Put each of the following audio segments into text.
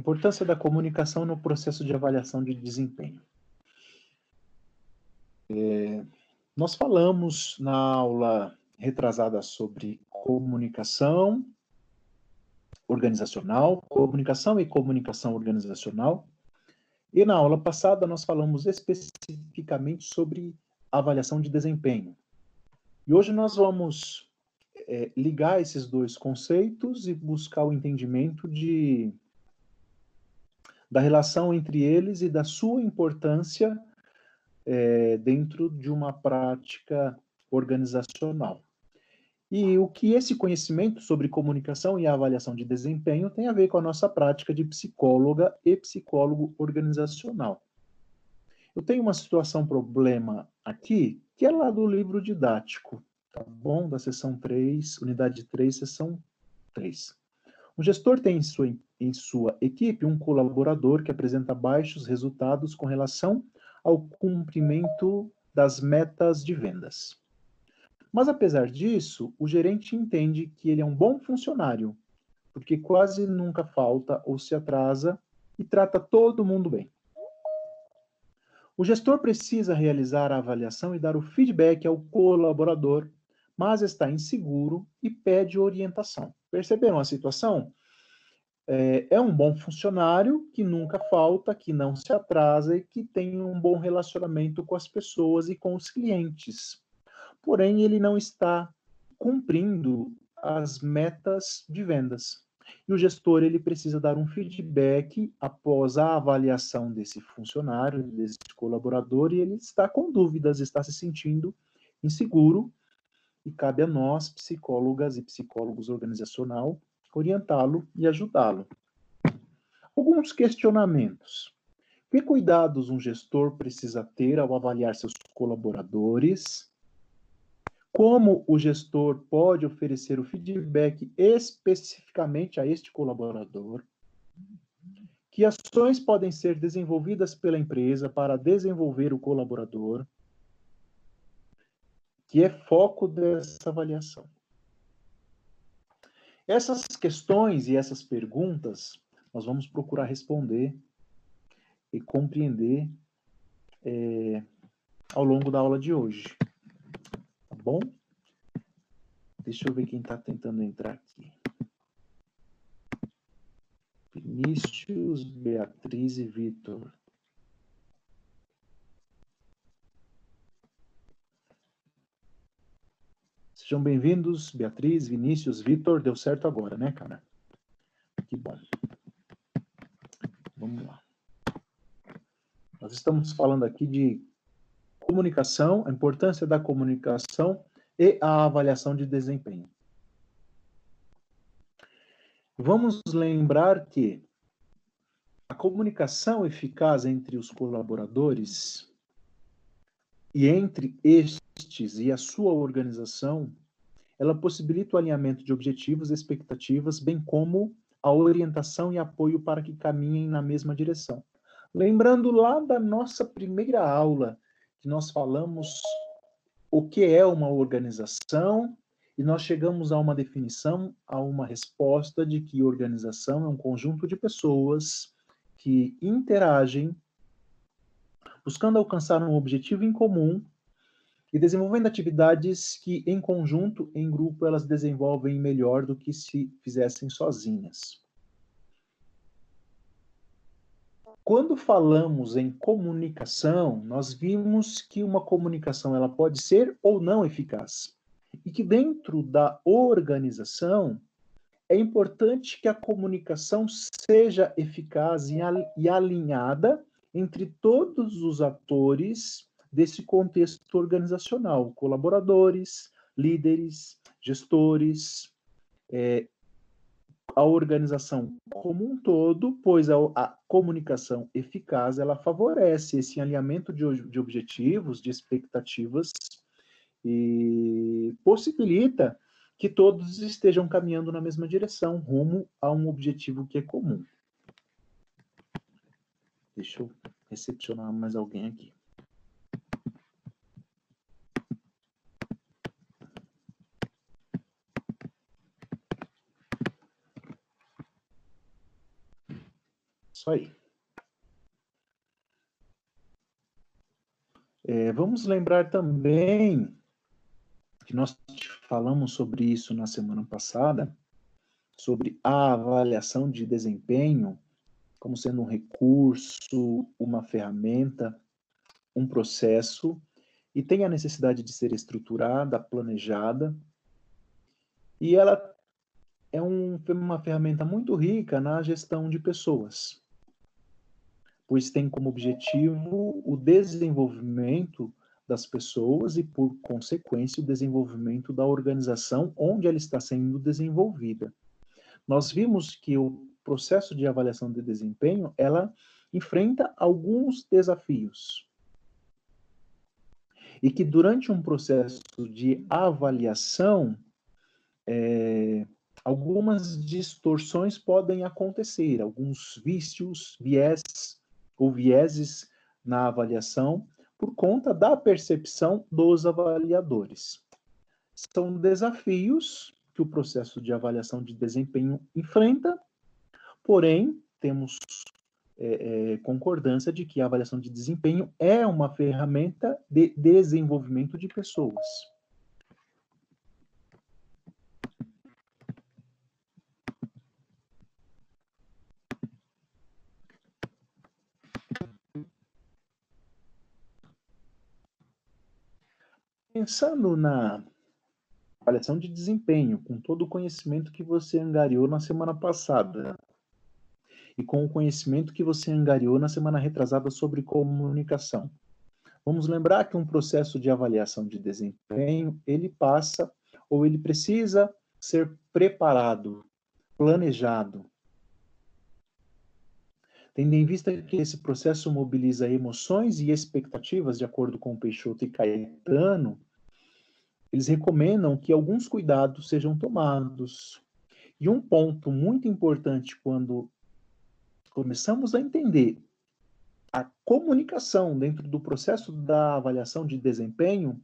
importância da comunicação no processo de avaliação de desempenho. É, nós falamos na aula retrasada sobre comunicação organizacional, comunicação e comunicação organizacional. E na aula passada nós falamos especificamente sobre avaliação de desempenho. E hoje nós vamos é, ligar esses dois conceitos e buscar o entendimento de, da relação entre eles e da sua importância é, dentro de uma prática organizacional. E o que esse conhecimento sobre comunicação e avaliação de desempenho tem a ver com a nossa prática de psicóloga e psicólogo organizacional. Eu tenho uma situação problema aqui, que é lá do livro didático, tá bom? Da seção 3, unidade 3, seção 3. O gestor tem em sua, em sua equipe um colaborador que apresenta baixos resultados com relação ao cumprimento das metas de vendas. Mas apesar disso, o gerente entende que ele é um bom funcionário, porque quase nunca falta ou se atrasa e trata todo mundo bem. O gestor precisa realizar a avaliação e dar o feedback ao colaborador, mas está inseguro e pede orientação. Perceberam a situação? É, é, um bom funcionário que nunca falta, que não se atrasa e que tem um bom relacionamento com as pessoas e com os clientes porém ele não está cumprindo as metas de vendas. E o gestor ele precisa dar um feedback após a avaliação desse funcionário, desse colaborador, e ele está com dúvidas, está se sentindo inseguro, e cabe a nós, psicólogas e psicólogos organizacional, orientá-lo e ajudá-lo. Alguns questionamentos. Que cuidados um gestor precisa ter ao avaliar seus colaboradores? como o gestor pode oferecer o feedback especificamente a este colaborador, que ações podem ser desenvolvidas pela empresa para desenvolver o colaborador, que é foco dessa avaliação. Essas questões e essas perguntas nós vamos procurar responder e compreender é, ao longo da aula de hoje bom? Deixa eu ver quem está tentando entrar aqui. Vinícius, Beatriz e Vitor. Sejam bem-vindos, Beatriz, Vinícius, Vitor. Deu certo agora, né, cara? Que bom. Vamos lá. Nós estamos falando aqui de comunicação, a importância da comunicação e a avaliação de desempenho. Vamos lembrar que a comunicação eficaz entre os colaboradores e entre e a sua organização, ela possibilita o alinhamento de objetivos e expectativas, bem como a orientação e apoio para que caminhem na mesma direção. Lembrando lá da nossa primeira aula que nós falamos o que é uma organização e nós chegamos a uma definição, a uma resposta de que organização é um conjunto de pessoas que interagem buscando alcançar um objetivo em comum e desenvolvendo atividades que, em conjunto, em grupo, elas desenvolvem melhor do que se fizessem sozinhas. Quando falamos em comunicação, nós vimos que uma comunicação ela pode ser ou não eficaz. E que dentro da organização é importante que a comunicação seja eficaz e alinhada entre todos os atores desse contexto organizacional, colaboradores, líderes, gestores, é, a organização como um todo, pois a, a, comunicação eficaz ela favorece esse alinhamento de, de objetivos, de expectativas e possibilita que todos estejam caminhando na mesma direção, rumo a um objetivo que é comum. Deixa eu recepcionar mais alguém aqui. Isso aí. É, vamos lembrar também que nós falamos sobre isso na semana passada, sobre a avaliação de desempenho como sendo um recurso, uma ferramenta, um processo, e tem a necessidade de ser estruturada, planejada, e ela é um, uma ferramenta muito rica na gestão de pessoas, pois tem como objetivo o desenvolvimento das pessoas e, por consequência, o desenvolvimento da organização onde ela está sendo desenvolvida. Nós vimos que o processo de avaliação de desempenho, ela enfrenta alguns desafios. E que durante um processo de avaliação, é, algumas distorções podem acontecer, alguns vícios, viés ou vieses na avaliação por conta da percepção dos avaliadores. São desafios que o processo de avaliação de desempenho enfrenta Porém, temos é, é, concordância de que a avaliação de desempenho é uma ferramenta de desenvolvimento de pessoas. Pensando na avaliação de desempenho, com todo o conhecimento que você angariou na semana passada, e com o conhecimento que você angariou na semana retrasada sobre comunicação. Vamos lembrar que um processo de avaliação de desempenho, ele passa ou ele precisa ser preparado, planejado. Tendo em vista que esse processo mobiliza emoções e expectativas, de acordo com Peixoto e Caetano, eles recomendam que alguns cuidados sejam tomados. E um ponto muito importante quando começamos a entender a comunicação dentro do processo da avaliação de desempenho,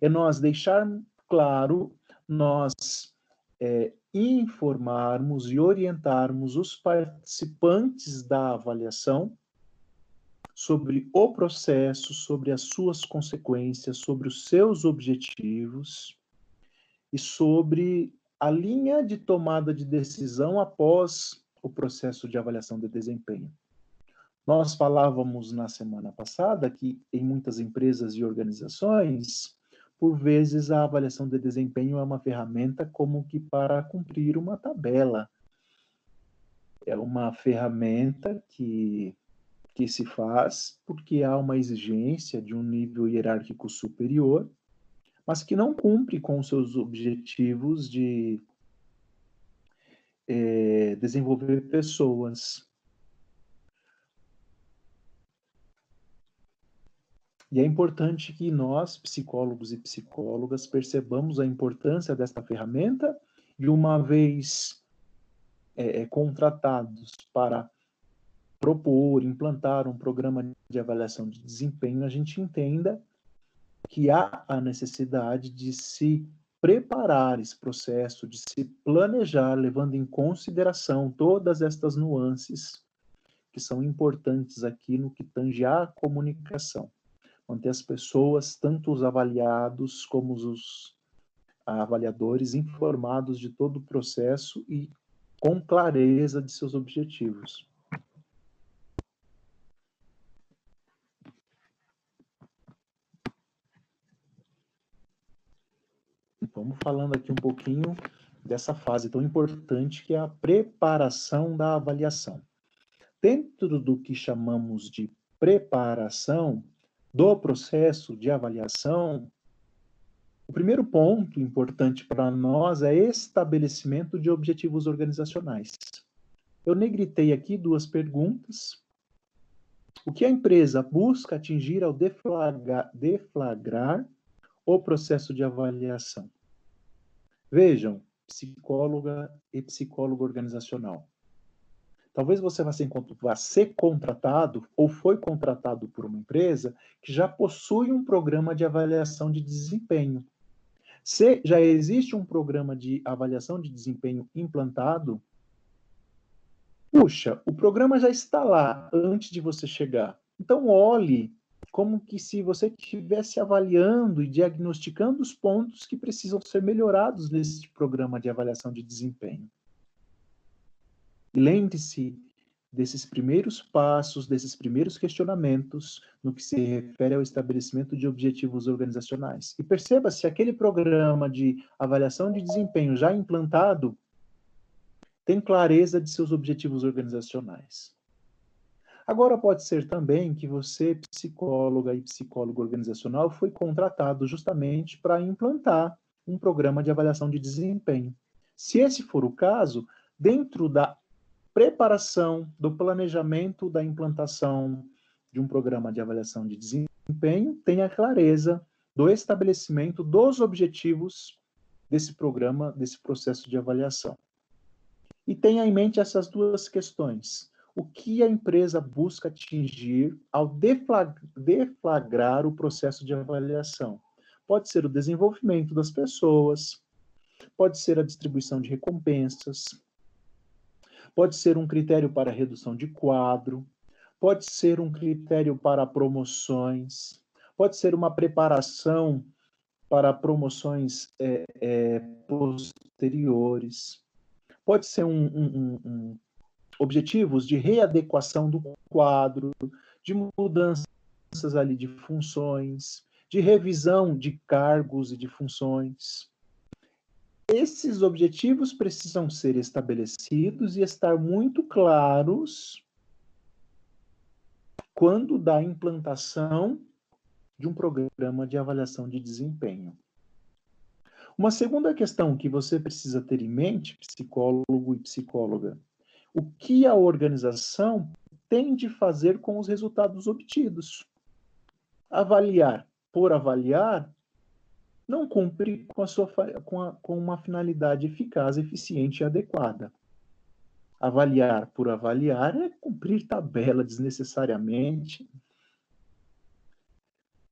é nós deixar claro, nós é, informarmos e orientarmos os participantes da avaliação sobre o processo, sobre as suas consequências, sobre os seus objetivos e sobre a linha de tomada de decisão após o processo de avaliação de desempenho. Nós falávamos na semana passada que em muitas empresas e organizações, por vezes a avaliação de desempenho é uma ferramenta como que para cumprir uma tabela. É uma ferramenta que, que se faz porque há uma exigência de um nível hierárquico superior, mas que não cumpre com seus objetivos de é, desenvolver pessoas. E é importante que nós, psicólogos e psicólogas, percebamos a importância desta ferramenta e, uma vez é, é contratados para propor, implantar um programa de avaliação de desempenho, a gente entenda que há a necessidade de se preparar esse processo, de se planejar, levando em consideração todas estas nuances que são importantes aqui no que tange a comunicação. Manter as pessoas, tanto os avaliados como os avaliadores, informados de todo o processo e com clareza de seus objetivos. Vamos falando aqui um pouquinho dessa fase tão importante que é a preparação da avaliação. Dentro do que chamamos de preparação do processo de avaliação, o primeiro ponto importante para nós é estabelecimento de objetivos organizacionais. Eu negritei aqui duas perguntas. O que a empresa busca atingir ao deflagrar, deflagrar o processo de avaliação? Vejam, psicóloga e psicólogo organizacional. Talvez você vá ser contratado ou foi contratado por uma empresa que já possui um programa de avaliação de desempenho. Se já existe um programa de avaliação de desempenho implantado, Puxa, o programa já está lá antes de você chegar. Então olhe como que se você estivesse avaliando e diagnosticando os pontos que precisam ser melhorados nesse programa de avaliação de desempenho. Lembre-se desses primeiros passos, desses primeiros questionamentos no que se refere ao estabelecimento de objetivos organizacionais. E perceba se aquele programa de avaliação de desempenho já implantado tem clareza de seus objetivos organizacionais. Agora, pode ser também que você, psicóloga e psicólogo organizacional, foi contratado justamente para implantar um programa de avaliação de desempenho. Se esse for o caso, dentro da preparação, do planejamento da implantação de um programa de avaliação de desempenho, tenha clareza do estabelecimento dos objetivos desse programa, desse processo de avaliação. E tenha em mente essas duas questões. O que a empresa busca atingir ao deflagrar o processo de avaliação? Pode ser o desenvolvimento das pessoas, pode ser a distribuição de recompensas, pode ser um critério para redução de quadro, pode ser um critério para promoções, pode ser uma preparação para promoções é, é, posteriores pode ser um, um, um, objetivos de readequação do quadro, de mudanças ali de funções, de revisão de cargos e de funções. Esses objetivos precisam ser estabelecidos e estar muito claros quando da implantação de um programa de avaliação de desempenho. Uma segunda questão que você precisa ter em mente, psicólogo e psicóloga, o que a organização tem de fazer com os resultados obtidos. Avaliar por avaliar não cumpre com, a sua, com, a, com uma finalidade eficaz, eficiente e adequada. Avaliar por avaliar é cumprir tabela desnecessariamente,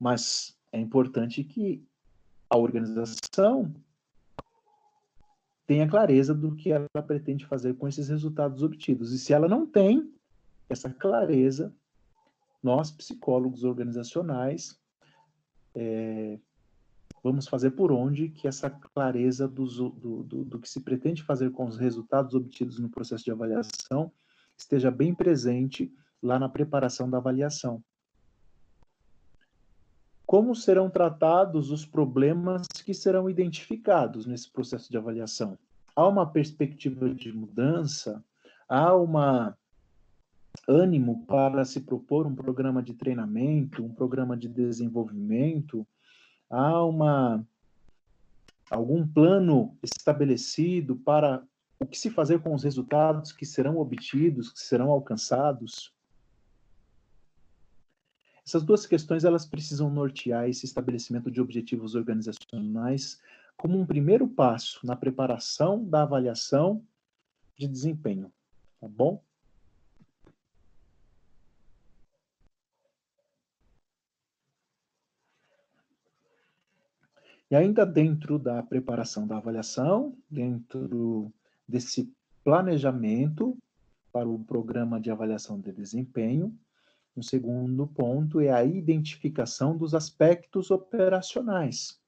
mas é importante que a organização tenha clareza do que ela pretende fazer com esses resultados obtidos. E se ela não tem essa clareza, nós, psicólogos organizacionais, é, vamos fazer por onde que essa clareza do, do, do, do que se pretende fazer com os resultados obtidos no processo de avaliação esteja bem presente lá na preparação da avaliação como serão tratados os problemas que serão identificados nesse processo de avaliação. Há uma perspectiva de mudança, há uma ânimo para se propor um programa de treinamento, um programa de desenvolvimento, há uma algum plano estabelecido para o que se fazer com os resultados que serão obtidos, que serão alcançados. Essas duas questões elas precisam nortear esse estabelecimento de objetivos organizacionais como um primeiro passo na preparação da avaliação de desempenho, tá bom? E ainda dentro da preparação da avaliação, dentro desse planejamento para o programa de avaliação de desempenho, um segundo ponto é a identificação dos aspectos operacionais.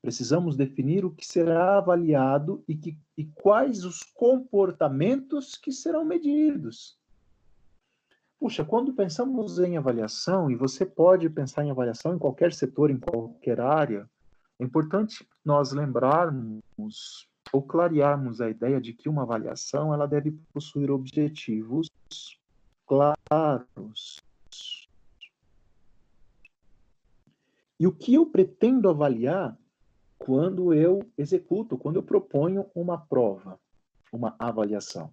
Precisamos definir o que será avaliado e, que, e quais os comportamentos que serão medidos. Puxa, quando pensamos em avaliação, e você pode pensar em avaliação em qualquer setor, em qualquer área, é importante nós lembrarmos ou clarearmos a ideia de que uma avaliação ela deve possuir objetivos claros, E o que eu pretendo avaliar quando eu executo, quando eu proponho uma prova, uma avaliação?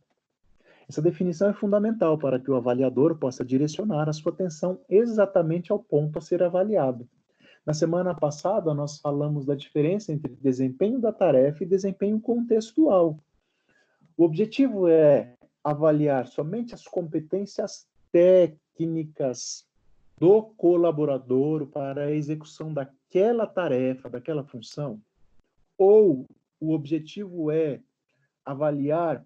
Essa definição é fundamental para que o avaliador possa direcionar a sua atenção exatamente ao ponto a ser avaliado. Na semana passada, nós falamos da diferença entre desempenho da tarefa e desempenho contextual. O objetivo é avaliar somente as competências técnicas do colaborador para a execução daquela tarefa, daquela função, ou o objetivo é avaliar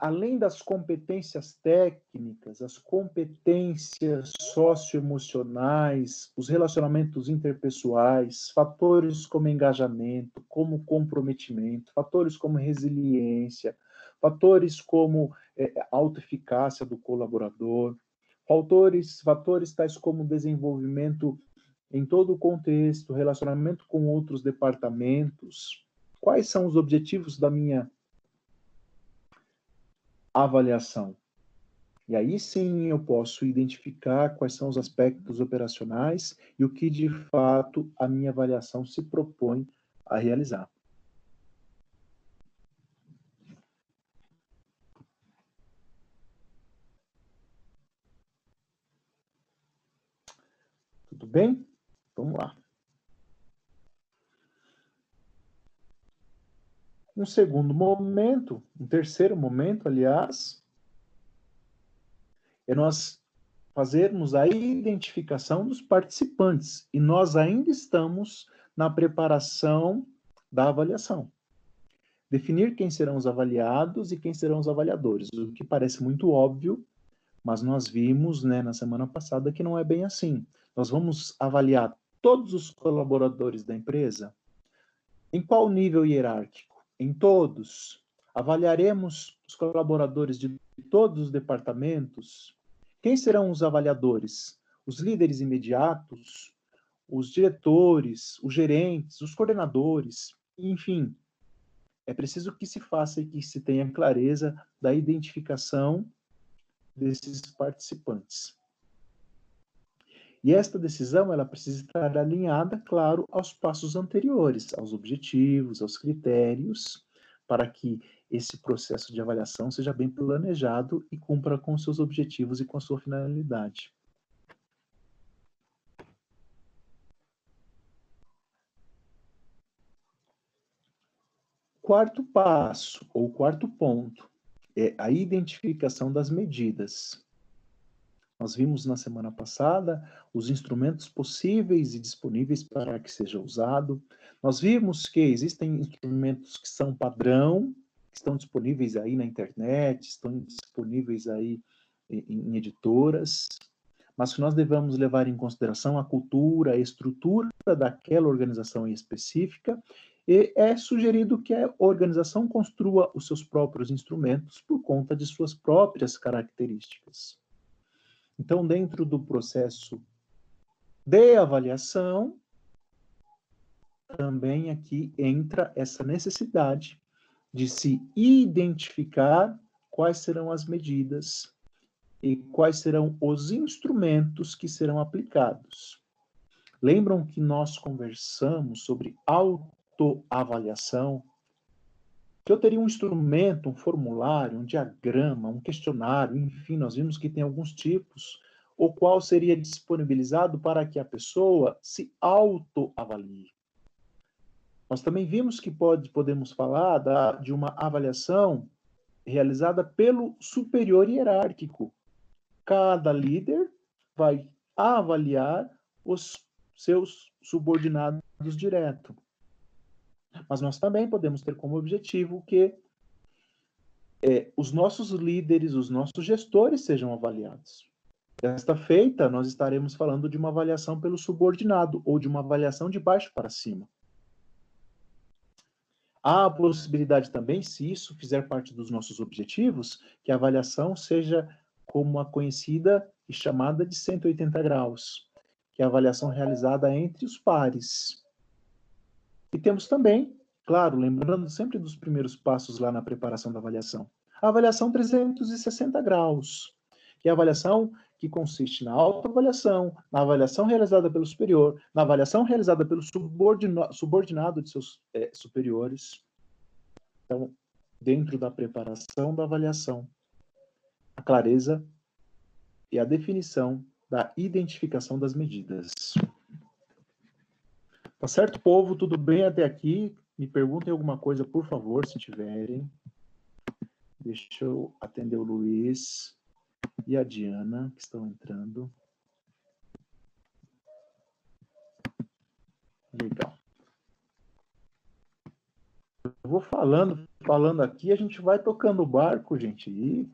além das competências técnicas, as competências socioemocionais, os relacionamentos interpessoais, fatores como engajamento, como comprometimento, fatores como resiliência, fatores como é, autoeficácia do colaborador, fatores, fatores tais como desenvolvimento em todo o contexto, relacionamento com outros departamentos. Quais são os objetivos da minha avaliação. E aí sim eu posso identificar quais são os aspectos operacionais e o que de fato a minha avaliação se propõe a realizar. Tudo bem? Vamos lá. Um segundo momento, um terceiro momento, aliás, é nós fazermos a identificação dos participantes. E nós ainda estamos na preparação da avaliação. Definir quem serão os avaliados e quem serão os avaliadores, o que parece muito óbvio, mas nós vimos né, na semana passada que não é bem assim. Nós vamos avaliar todos os colaboradores da empresa em qual nível hierárquico? em todos. Avaliaremos os colaboradores de todos os departamentos. Quem serão os avaliadores? Os líderes imediatos, os diretores, os gerentes, os coordenadores, enfim. É preciso que se faça e que se tenha clareza da identificação desses participantes. E esta decisão ela precisa estar alinhada, claro, aos passos anteriores, aos objetivos, aos critérios, para que esse processo de avaliação seja bem planejado e cumpra com seus objetivos e com a sua finalidade. Quarto passo, ou quarto ponto, é a identificação das medidas. Nós vimos na semana passada os instrumentos possíveis e disponíveis para que seja usado. Nós vimos que existem instrumentos que são padrão, que estão disponíveis aí na internet, estão disponíveis aí em, editoras, mas que nós devemos levar em consideração a cultura, a estrutura daquela organização específica, e é sugerido que a organização construa os seus próprios instrumentos por conta de suas próprias características. Então, dentro do processo de avaliação, também aqui entra essa necessidade de se identificar quais serão as medidas e quais serão os instrumentos que serão aplicados. Lembram que nós conversamos sobre autoavaliação que eu teria um instrumento, um formulário, um diagrama, um questionário, enfim, nós vimos que tem alguns tipos, o qual seria disponibilizado para que a pessoa se autoavalie. Nós também vimos que pode, podemos falar da, de uma avaliação realizada pelo superior hierárquico. Cada líder vai avaliar os seus subordinados direto. Mas nós também podemos ter como objetivo que é, os nossos líderes, os nossos gestores sejam avaliados. Desta feita, nós estaremos falando de uma avaliação pelo subordinado ou de uma avaliação de baixo para cima. Há a possibilidade também, se isso fizer parte dos nossos objetivos, que a avaliação seja como a conhecida e chamada de 180 graus, que é a avaliação realizada entre os pares. E temos também, claro, lembrando sempre dos primeiros passos lá na preparação da avaliação, a avaliação 360 graus, que é a avaliação que consiste na autoavaliação, na avaliação realizada pelo superior, na avaliação realizada pelo subordinado, de seus é, superiores. Então, dentro da preparação da avaliação, a clareza e a definição da identificação das medidas. Tá certo, povo? Tudo bem até aqui? Me perguntem alguma coisa, por favor, se tiverem. Deixa eu atender o Luiz e a Diana, que estão entrando. Legal. Eu vou falando, falando aqui, a gente vai tocando o barco, gente, e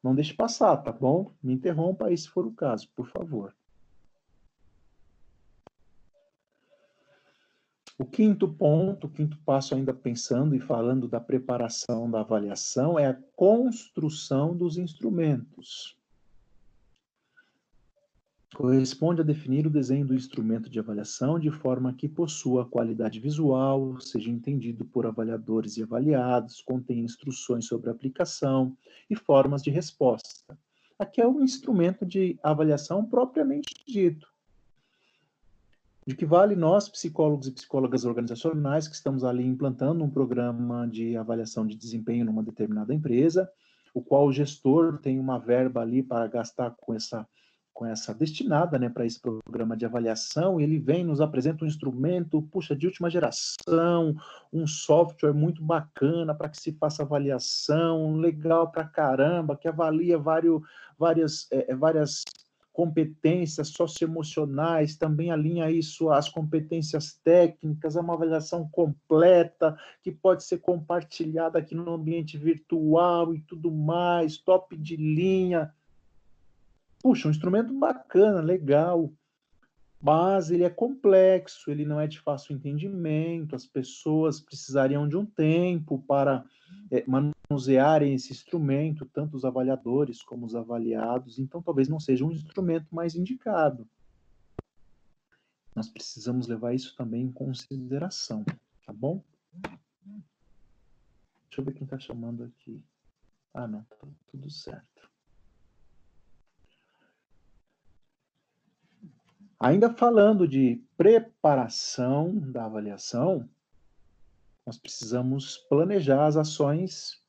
não deixe passar, tá bom? Me interrompa aí se for o caso, por favor. O quinto ponto, o quinto passo, ainda pensando e falando da preparação da avaliação, é a construção dos instrumentos corresponde a definir o desenho do instrumento de avaliação de forma que possua qualidade visual, seja entendido por avaliadores e avaliados, contenha instruções sobre aplicação e formas de resposta. Aqui é um instrumento de avaliação propriamente dito. De que vale nós, psicólogos e psicólogas organizacionais, que estamos ali implantando um programa de avaliação de desempenho numa determinada empresa, o qual o gestor tem uma verba ali para gastar com essa com essa destinada né, para esse programa de avaliação, ele vem nos apresenta um instrumento, puxa, de última geração, um software muito bacana para que se faça avaliação, legal para caramba, que avalia vários, várias, é, é, várias competências socioemocionais, também alinha isso às competências técnicas, é uma avaliação completa, que pode ser compartilhada aqui no ambiente virtual e tudo mais, top de linha. Puxa, um instrumento bacana, legal, mas ele é complexo, ele não é de fácil entendimento, as pessoas precisariam de um tempo para é, manusearem esse instrumento, tanto os avaliadores como os avaliados, então talvez não seja um instrumento mais indicado. Nós precisamos levar isso também em consideração, tá bom? Deixa eu ver quem está chamando aqui. Ah, não, tá tudo certo. Ainda falando de preparação da avaliação, nós precisamos planejar as ações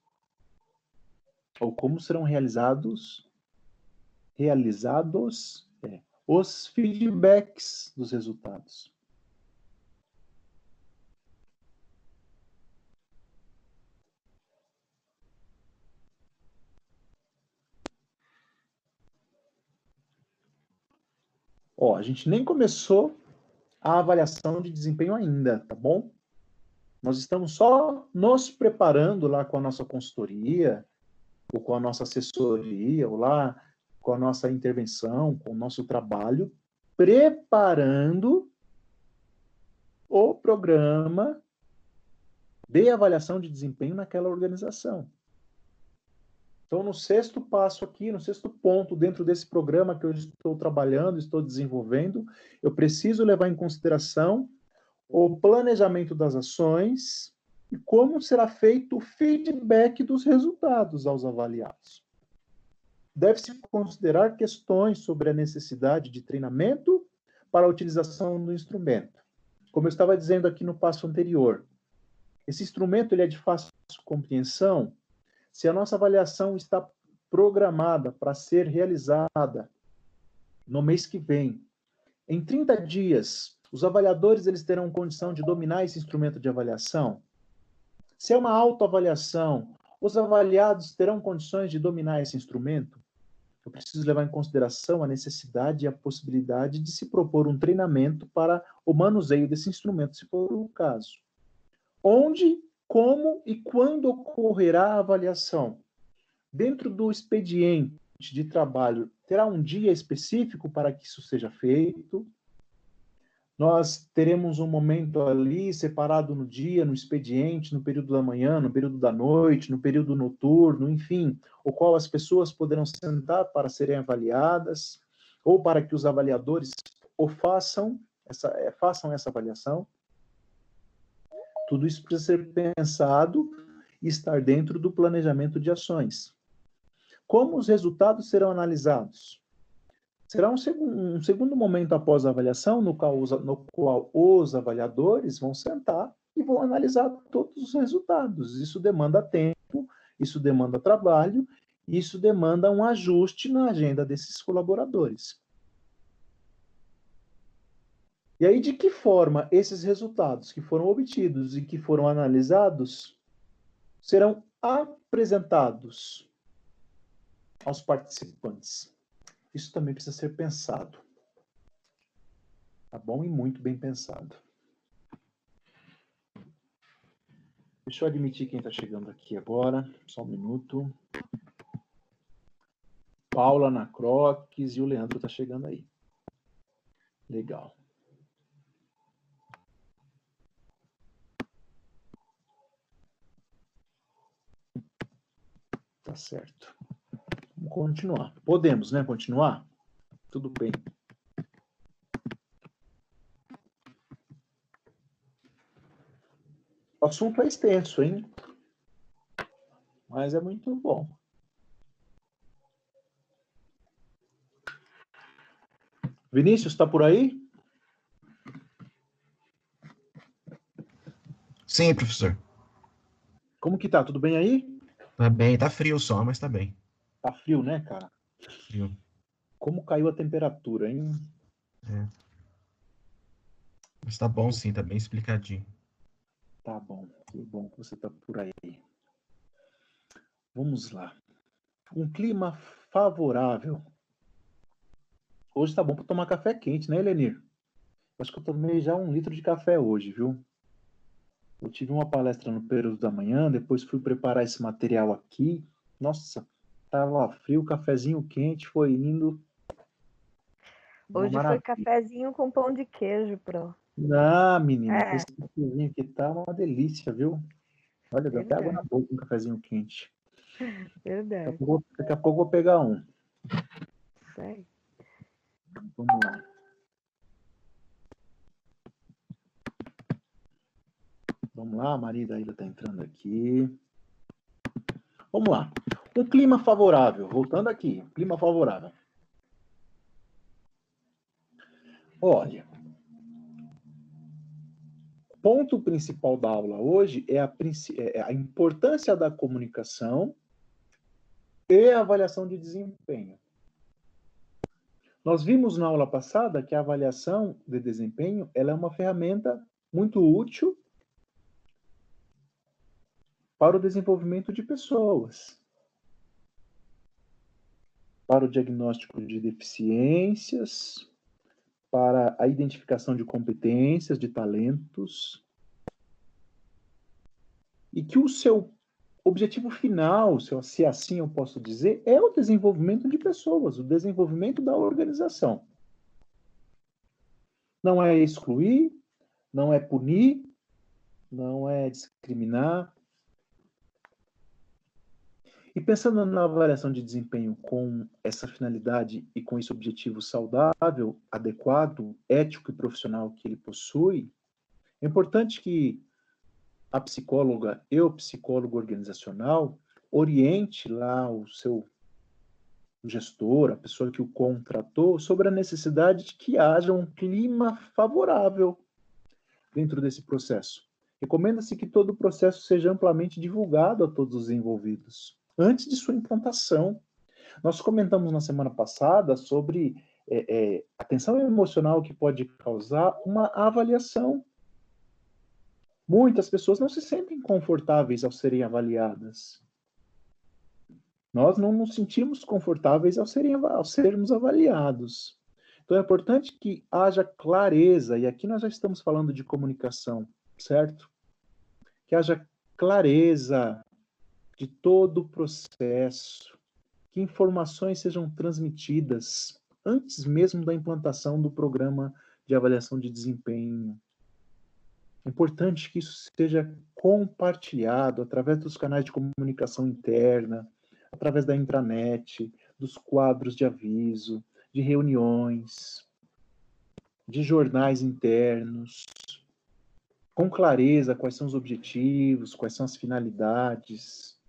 ou como serão realizados realizados é, os feedbacks dos resultados. Ó, a gente nem começou a avaliação de desempenho ainda, tá bom? Nós estamos só nos preparando lá com a nossa consultoria, ou com a nossa assessoria, ou lá com a nossa intervenção, com o nosso trabalho, preparando o programa de avaliação de desempenho naquela organização. Então, no sexto passo aqui, no sexto ponto, dentro desse programa que eu estou trabalhando, estou desenvolvendo, eu preciso levar em consideração o planejamento das ações e como será feito o feedback dos resultados aos avaliados. Deve-se considerar questões sobre a necessidade de treinamento para a utilização do instrumento. Como eu estava dizendo aqui no passo anterior, esse instrumento ele é de fácil compreensão se a nossa avaliação está programada para ser realizada no mês que vem, em 30 dias, os avaliadores eles terão condição de dominar esse instrumento de avaliação? Se é uma autoavaliação, os avaliados terão condições de dominar esse instrumento? Eu preciso levar em consideração a necessidade e a possibilidade de se propor um treinamento para o manuseio desse instrumento, se for o caso. Onde como e quando ocorrerá a avaliação? Dentro do expediente de trabalho, terá um dia específico para que isso seja feito? Nós teremos um momento ali separado no dia, no expediente, no período da manhã, no período da noite, no período noturno, enfim, o qual as pessoas poderão sentar para serem avaliadas, ou para que os avaliadores o façam essa, é, façam essa avaliação. Tudo isso precisa ser pensado e estar dentro do planejamento de ações. Como os resultados serão analisados? Será um, seg um segundo momento após a avaliação, no qual, os, no qual os avaliadores vão sentar e vão analisar todos os resultados. Isso demanda tempo, isso demanda trabalho, isso demanda um ajuste na agenda desses colaboradores. E aí, de que forma esses resultados que foram obtidos e que foram analisados serão apresentados aos participantes? Isso também precisa ser pensado. Tá bom? E muito bem pensado. Deixa eu admitir quem está chegando aqui agora. Só um minuto. Paula na e o Leandro está chegando aí. Legal. Tá certo. Vamos continuar. Podemos, né? Continuar? Tudo bem. O assunto é extenso, hein? Mas é muito bom. Vinícius, está por aí? Sim, professor. Como que tá? Tudo bem aí? Tá bem, tá frio só, mas tá bem. Tá frio, né, cara? Frio. Como caiu a temperatura, hein? É. Mas tá bom sim, tá bem explicadinho. Tá bom, que bom que você tá por aí. Vamos lá. Um clima favorável Hoje tá bom para tomar café quente, né, Elenir? Acho que eu tomei já um litro de café hoje, viu? Eu tive uma palestra no período da manhã, depois fui preparar esse material aqui. Nossa, tava frio, cafezinho quente, foi indo. Hoje foi cafezinho com pão de queijo, pro. Ah, menina, é. esse cafezinho aqui tá uma delícia, viu? Olha, dá até água na boca um cafezinho quente. Verdade. Daqui a pouco, daqui a pouco eu vou pegar um. Sei. Vamos lá. Vamos lá, a Maria ainda está entrando aqui. Vamos lá. Um clima favorável. Voltando aqui, clima favorável. Olha, o ponto principal da aula hoje é a, é a importância da comunicação e a avaliação de desempenho. Nós vimos na aula passada que a avaliação de desempenho ela é uma ferramenta muito útil para o desenvolvimento de pessoas, para o diagnóstico de deficiências, para a identificação de competências, de talentos, e que o seu objetivo final, se assim eu posso dizer, é o desenvolvimento de pessoas, o desenvolvimento da organização. Não é excluir, não é punir, não é discriminar. E pensando na avaliação de desempenho com essa finalidade e com esse objetivo saudável, adequado, ético e profissional que ele possui, é importante que a psicóloga e o psicólogo organizacional oriente lá o seu gestor, a pessoa que o contratou, sobre a necessidade de que haja um clima favorável dentro desse processo. Recomenda-se que todo o processo seja amplamente divulgado a todos os envolvidos, antes de sua implantação. Nós comentamos na semana passada sobre é, é, a tensão emocional que pode causar uma avaliação Muitas pessoas não se sentem confortáveis ao serem avaliadas. Nós não nos sentimos confortáveis ao, serem, ao sermos avaliados. Então é importante que haja clareza, e aqui nós já estamos falando de comunicação, certo? Que haja clareza de todo o processo, que informações sejam transmitidas antes mesmo da implantação do programa de avaliação de desempenho. É importante que isso seja compartilhado através dos canais de comunicação interna, através da intranet, dos quadros de aviso, de reuniões, de jornais internos, com clareza quais são os objetivos, quais são as finalidades.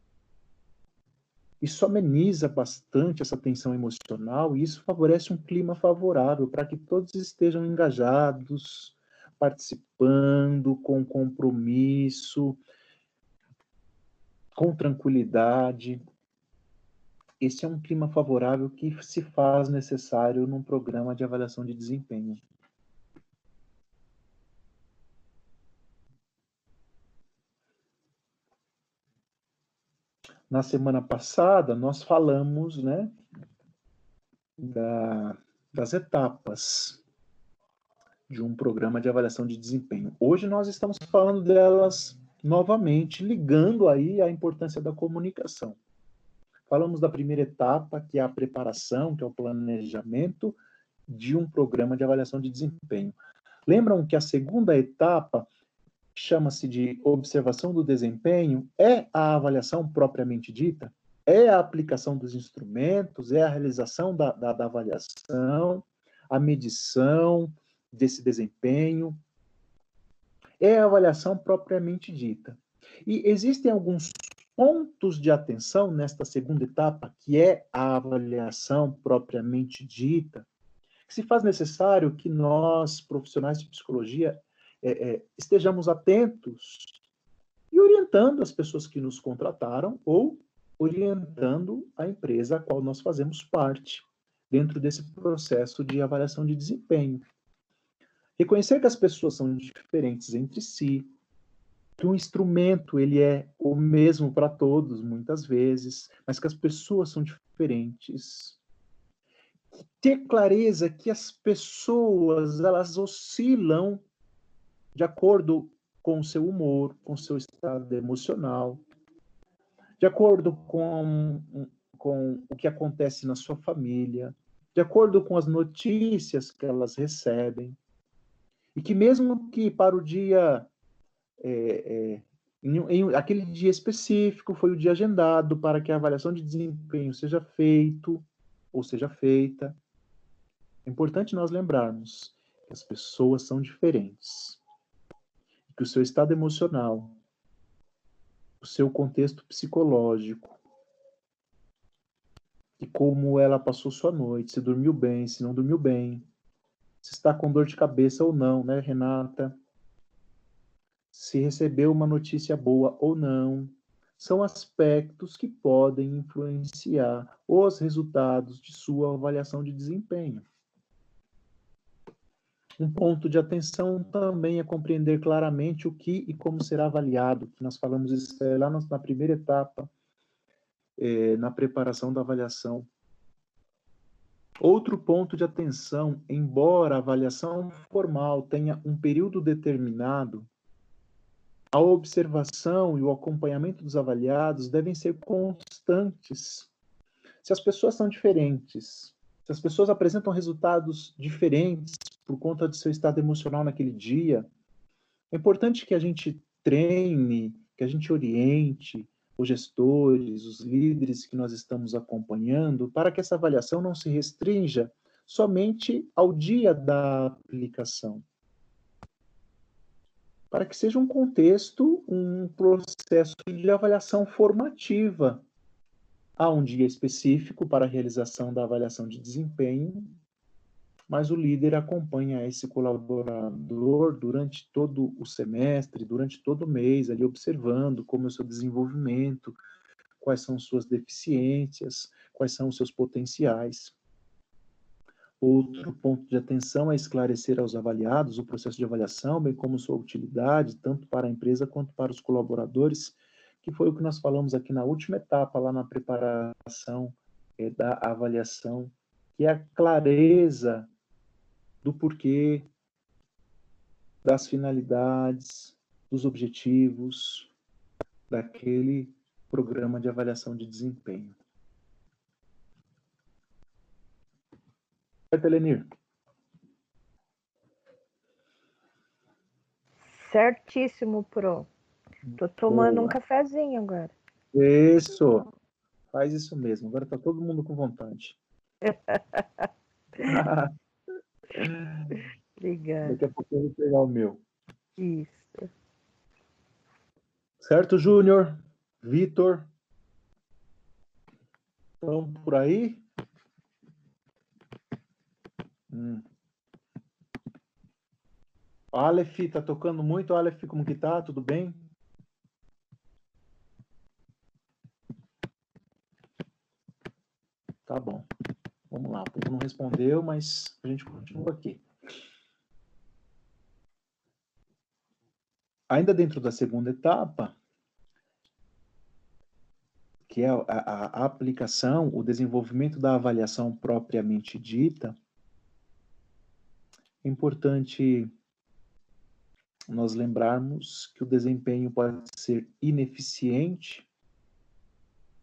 Isso ameniza bastante essa tensão emocional e isso favorece um clima favorável para que todos estejam engajados, participando com compromisso, com tranquilidade. Esse é um clima favorável que se faz necessário num programa de avaliação de desempenho. Na semana passada, nós falamos né, da, das etapas de um programa de avaliação de desempenho. Hoje nós estamos falando delas novamente ligando aí a importância da comunicação. Falamos da primeira etapa, que é a preparação, que é o planejamento de um programa de avaliação de desempenho. Lembram que a segunda etapa chama-se de observação do desempenho, é a avaliação propriamente dita, é a aplicação dos instrumentos, é a realização da, da, da avaliação, a medição desse desempenho, é a avaliação propriamente dita. E existem alguns pontos de atenção nesta segunda etapa, que é a avaliação propriamente dita, que se faz necessário que nós, profissionais de psicologia, é, é, estejamos atentos e orientando as pessoas que nos contrataram ou orientando a empresa a qual nós fazemos parte dentro desse processo de avaliação de desempenho. Reconhecer que as pessoas são diferentes entre si, que o instrumento ele é o mesmo para todos muitas vezes, mas que as pessoas são diferentes. Ter clareza que as pessoas elas oscilam de acordo com o seu humor, com o seu estado emocional, de acordo com, com o que acontece na sua família, de acordo com as notícias que elas recebem. E que mesmo que para o dia, é, é, em, em, aquele dia específico, foi o dia agendado para que a avaliação de desempenho seja feito ou seja feita, é importante nós lembrarmos que as pessoas são diferentes que o seu estado emocional, o seu contexto psicológico, e como ela passou sua noite, se dormiu bem, se não dormiu bem, se está com dor de cabeça ou não, né, Renata? Se recebeu uma notícia boa ou não, são aspectos que podem influenciar os resultados de sua avaliação de desempenho. Um ponto de atenção também é compreender claramente o que e como será avaliado, que nós falamos isso é, lá na primeira etapa, é, na preparação da avaliação. Outro ponto de atenção, embora a avaliação formal tenha um período determinado, a observação e o acompanhamento dos avaliados devem ser constantes. Se as pessoas são diferentes, se as pessoas apresentam resultados diferentes por conta do seu estado emocional naquele dia, é importante que a gente treine, que a gente oriente os gestores, os líderes que nós estamos acompanhando, para que essa avaliação não se restrinja somente ao dia da aplicação. Para que seja um contexto, um processo de avaliação formativa. Há um dia específico para a realização da avaliação de desempenho mas o líder acompanha esse colaborador durante todo o semestre, durante todo o mês, ali observando como é o seu desenvolvimento, quais são suas deficiências, quais são os seus potenciais. Outro ponto de atenção é esclarecer aos avaliados o processo de avaliação, bem como sua utilidade, tanto para a empresa quanto para os colaboradores, que foi o que nós falamos aqui na última etapa, lá na preparação é, da avaliação, que é a clareza do porquê, das finalidades, dos objetivos daquele programa de avaliação de desempenho. Certo, Elenir? Certíssimo, Pro. Tô tomando Boa. um cafezinho agora. Isso. Faz isso mesmo. Agora tá todo mundo com vontade. Obrigada. Daqui a pouco eu vou pegar o meu. Isso. Certo, Júnior? Vitor? Estão por aí? Hum. Aleph, tá tocando muito. Aleph, como que tá? Tudo bem? Tá bom. Vamos lá, o povo não respondeu, mas a gente continua aqui. Ainda dentro da segunda etapa, que é a, a, aplicação, o desenvolvimento da avaliação propriamente dita, é importante nós lembrarmos que o desempenho pode ser ineficiente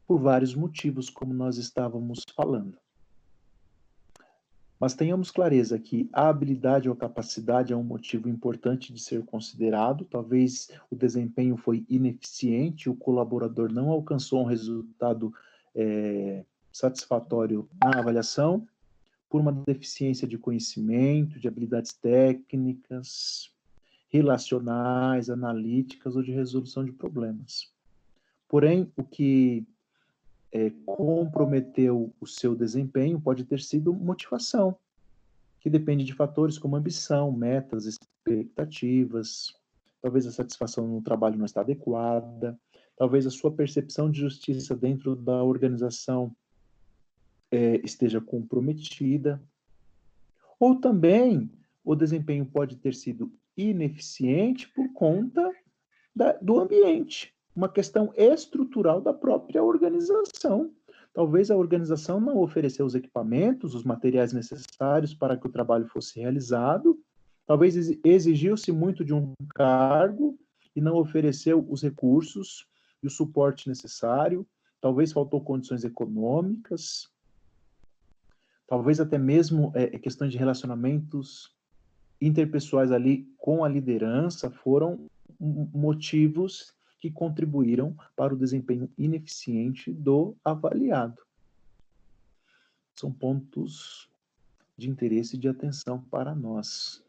por vários motivos, como nós estávamos falando. Mas tenhamos clareza que a habilidade ou capacidade é um motivo importante de ser considerado. Talvez o desempenho foi ineficiente, o colaborador não alcançou um resultado é, satisfatório na avaliação, por uma deficiência de conhecimento, de habilidades técnicas, relacionais, analíticas ou de resolução de problemas. Porém, o que é, comprometeu o seu desempenho pode ter sido motivação, que depende de fatores como ambição, metas, expectativas, talvez a satisfação no trabalho não está adequada, talvez a sua percepção de justiça dentro da organização é, esteja comprometida, ou também o desempenho pode ter sido ineficiente por conta da, do ambiente, uma questão estrutural da própria organização. Talvez a organização não ofereceu os equipamentos, os materiais necessários para que o trabalho fosse realizado, talvez exigiu-se muito de um cargo e não ofereceu os recursos e o suporte necessário, talvez faltou condições econômicas, talvez até mesmo é, questões de relacionamentos interpessoais ali com a liderança foram motivos que contribuíram para o desempenho ineficiente do avaliado. São pontos de interesse e de atenção para nós.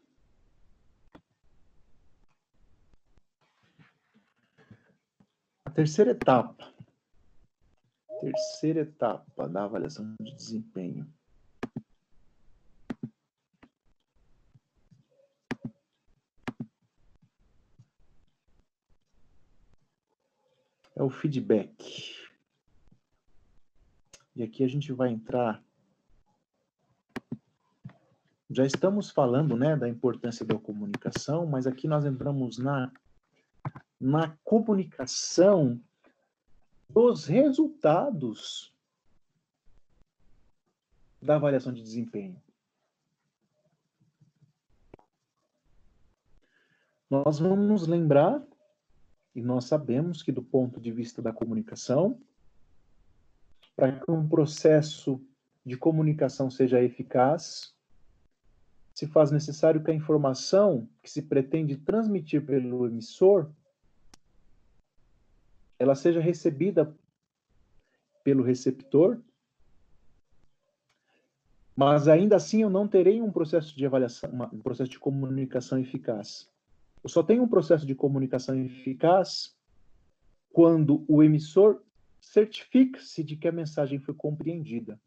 A terceira etapa. Terceira etapa da avaliação de desempenho. É o feedback. E aqui a gente vai entrar. Já estamos falando né, da importância da comunicação, mas aqui nós entramos na, na comunicação dos resultados da avaliação de desempenho. Nós vamos lembrar e nós sabemos que, do ponto de vista da comunicação, para que um processo de comunicação seja eficaz, se faz necessário que a informação que se pretende transmitir pelo emissor ela seja recebida pelo receptor, mas ainda assim eu não terei um processo de avaliação, um processo de comunicação eficaz. Só tenho um processo de comunicação eficaz quando o emissor certifica-se de que a mensagem foi compreendida.